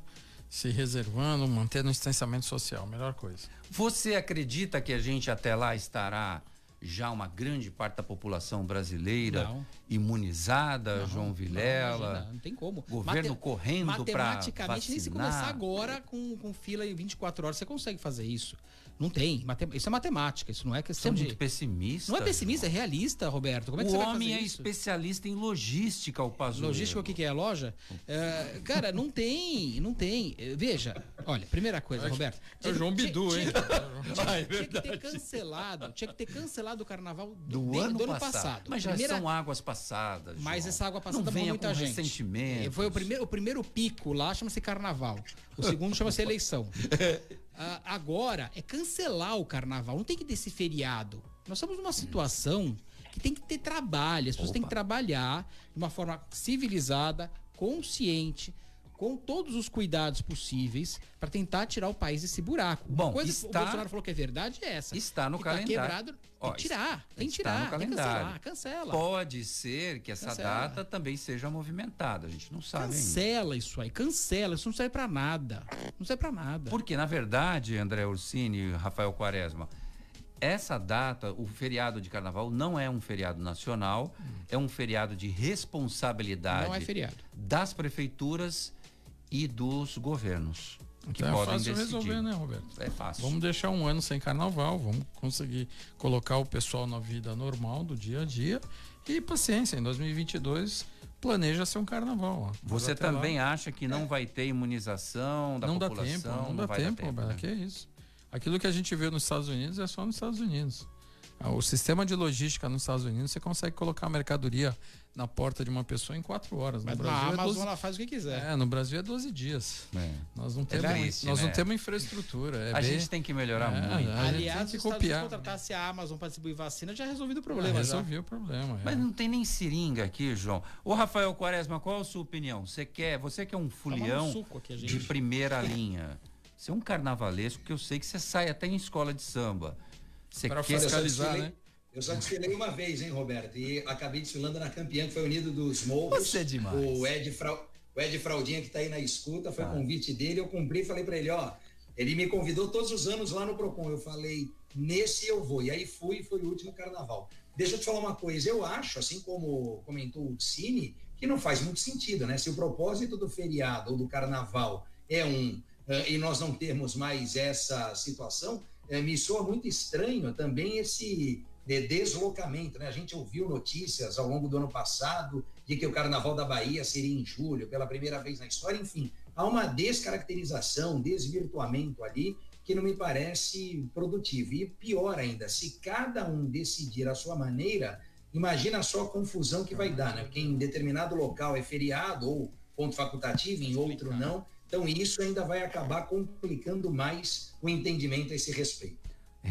se reservando, mantendo o distanciamento social, melhor coisa. Você acredita que a gente até lá estará já uma grande parte da população brasileira Não. imunizada, Não, João não, Vilela? imagina, não tem como. Governo Mate- correndo para Matematicamente, nem se vacinar. começar agora com, com fila em 24 horas, você consegue fazer isso. Não tem. Isso é matemática, isso não é Você é questão de. muito pessimista. Não é pessimista, é realista, Roberto. Como é que o você vai homem fazer é isso? especialista em logística, o Pazuello. Logística, o que, que é? Loja? É, cara, não tem, não tem. É, Veja, olha, primeira coisa, É Roberto. é o João Bidu, hein? Tinha, Ah, é tinha que ter verdade. cancelado, tinha que ter cancelado o carnaval do, do, de- ano, do ano passado. passado. Mas já Primeira- são águas passadas. Mas João. essa água passada morreu muita com gente. ressentimento. É, Foi o primeiro, o primeiro pico lá, chama-se carnaval. O segundo chama-se eleição. Ah, agora é cancelar o carnaval. Não tem que ter esse feriado. Nós estamos numa situação que tem que ter trabalho. As pessoas têm que trabalhar de uma forma civilizada, consciente, com todos os cuidados possíveis para tentar tirar o país desse buraco. Uma Bom, coisa está- que o Bolsonaro falou que é verdade é essa. Está no que calendário. Tá quebrado, tem Ó, que tirar. Tem que tirar. no Tem cancelar. Cancela. Pode ser que essa Cancela. data também seja movimentada. A gente não sabe ainda. Cancela isso aí, cancela. Isso não serve pra nada. Não serve pra nada. Porque, na verdade, André Ursini e Rafael Quaresma, essa data, o feriado de carnaval, não é um feriado nacional, é um feriado de responsabilidade é feriado. das prefeituras e dos governos. Que Então é podem fácil decidir. resolver, né, Roberto? É fácil. Vamos deixar um ano sem carnaval, vamos conseguir colocar o pessoal na vida normal do dia a dia e paciência, em 2022 planeja ser um carnaval. ó. Você até lá- também acha que não vai ter imunização da não dá população? tempo, não dá vai dar tempo, Roberto, né? que é isso. Aquilo que a gente vê nos Estados Unidos é só nos Estados Unidos. O sistema de logística nos Estados Unidos, você consegue colocar a mercadoria na porta de uma pessoa em quatro horas. No Mas Brasil a é Amazon 12 ela faz o que quiser. É, no Brasil é 12 dias. Nós não temos, triste, nós né? não temos infraestrutura. é A bem- gente tem que melhorar É, muito. Aliás, se copiar. contratasse a Amazon para distribuir vacina, já resolvido o É, problema. já. resolveu o problema. é. Mas não tem nem seringa aqui, João. Ô, Rafael Quaresma, qual a sua opinião? Você quer, você que é um fulião aqui, de primeira linha, você é um carnavalesco que eu sei que você sai até em escola de samba. Você Pra quer fiscalizar, né? Eu só desfilei uma vez, hein, Roberto? E acabei desfilando na campeã, que foi Unido dos Morros. Você é demais. O Ed, Frau, o Ed Fraldinha, que tá aí na escuta, foi Tá. convite dele. Eu cumpri e falei para ele: ó, ele me convidou todos os anos lá no Procon. Eu falei, nesse eu vou. E aí fui, foi o último carnaval. Deixa eu te falar uma coisa. Eu acho, assim como comentou o Cine, que não faz muito sentido, né? Se o propósito do feriado ou do carnaval é um eh, e nós não temos mais essa situação, eh, me soa muito estranho também esse eh, deslocamento, né? A gente ouviu notícias ao longo do ano passado de que o Carnaval da Bahia seria em julho, pela primeira vez na história, enfim, há uma descaracterização, desvirtuamento ali que não me parece produtivo. E pior ainda, se cada um decidir a sua maneira, imagina só a confusão que vai dar, né? Porque em determinado local é feriado ou ponto facultativo, em outro não. Então isso ainda vai acabar complicando mais o entendimento a esse respeito.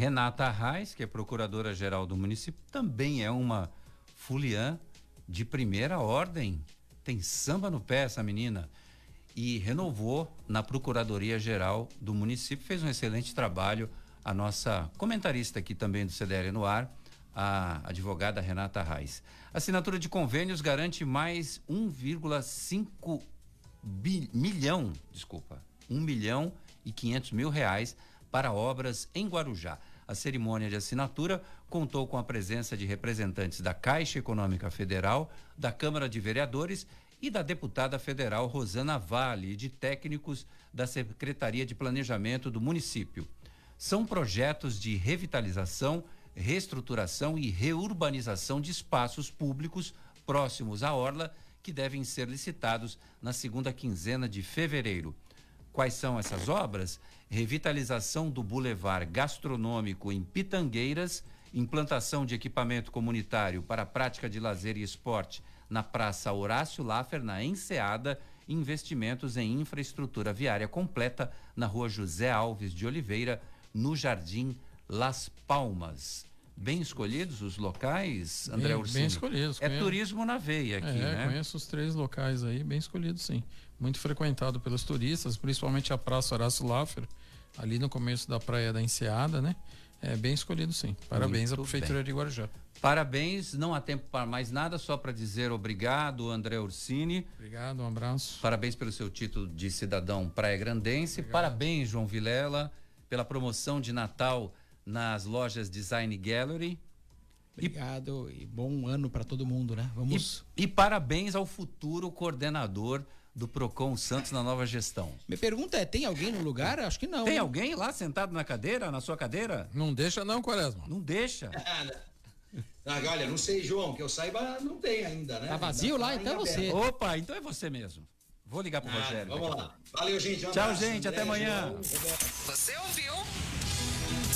Renata Reis, que é procuradora-geral do município, também é uma fuliã de primeira ordem. Tem samba no pé essa menina. E renovou na Procuradoria-Geral do município, fez um excelente trabalho. A nossa comentarista aqui também do CDL no ar, a advogada Renata Reis. Assinatura de convênios garante mais 1,5 bi- milhão, desculpa, 1 milhão e 500 mil reais para obras em Guarujá. A cerimônia de assinatura contou com a presença de representantes da Caixa Econômica Federal, da Câmara de Vereadores e da deputada federal Rosana Vale e de técnicos da Secretaria de Planejamento do município. São projetos de revitalização, reestruturação e reurbanização de espaços públicos próximos à orla que devem ser licitados na segunda quinzena de fevereiro. Quais são essas obras? Revitalização do Boulevard Gastronômico em Pitangueiras, implantação de equipamento comunitário para a prática de lazer e esporte na Praça Horácio Laffer, na Enseada, investimentos em infraestrutura viária completa na Rua José Alves de Oliveira, no Jardim Las Palmas. Bem escolhidos os locais, André Bem- Ursini? bem escolhidos, É conheço. turismo na veia aqui, é, né? conheço os três locais aí, bem escolhidos sim. Muito frequentado pelos turistas, principalmente a Praça Horácio Laffer, ali no começo da Praia da Enseada, né? É bem escolhido, sim. Parabéns Muito à Prefeitura bem. de Guarujá. Parabéns, não há tempo para mais nada, só para dizer obrigado, André Ursini. Obrigado, um abraço. Parabéns pelo seu título de cidadão praia grandense. Parabéns, João Vilela, pela promoção de Natal nas lojas Design Gallery. Obrigado e bom ano para todo mundo, né? Vamos. E, e parabéns ao futuro coordenador do Procon Santos na nova gestão. Minha pergunta é: tem alguém no lugar? Acho que não. Tem alguém lá sentado na cadeira, na sua cadeira? Não deixa não, Quaresma. Não deixa. Ah, olha, não sei, João, que eu saiba, não tem ainda, né? Tá vazio lá, Ainda então é tá você. Opa, então é você mesmo. Vou ligar pro Ah, Rogério. vamos lá. Valeu, gente. um Tchau, abraço, gente. Até André, amanhã. João. Você ouviu?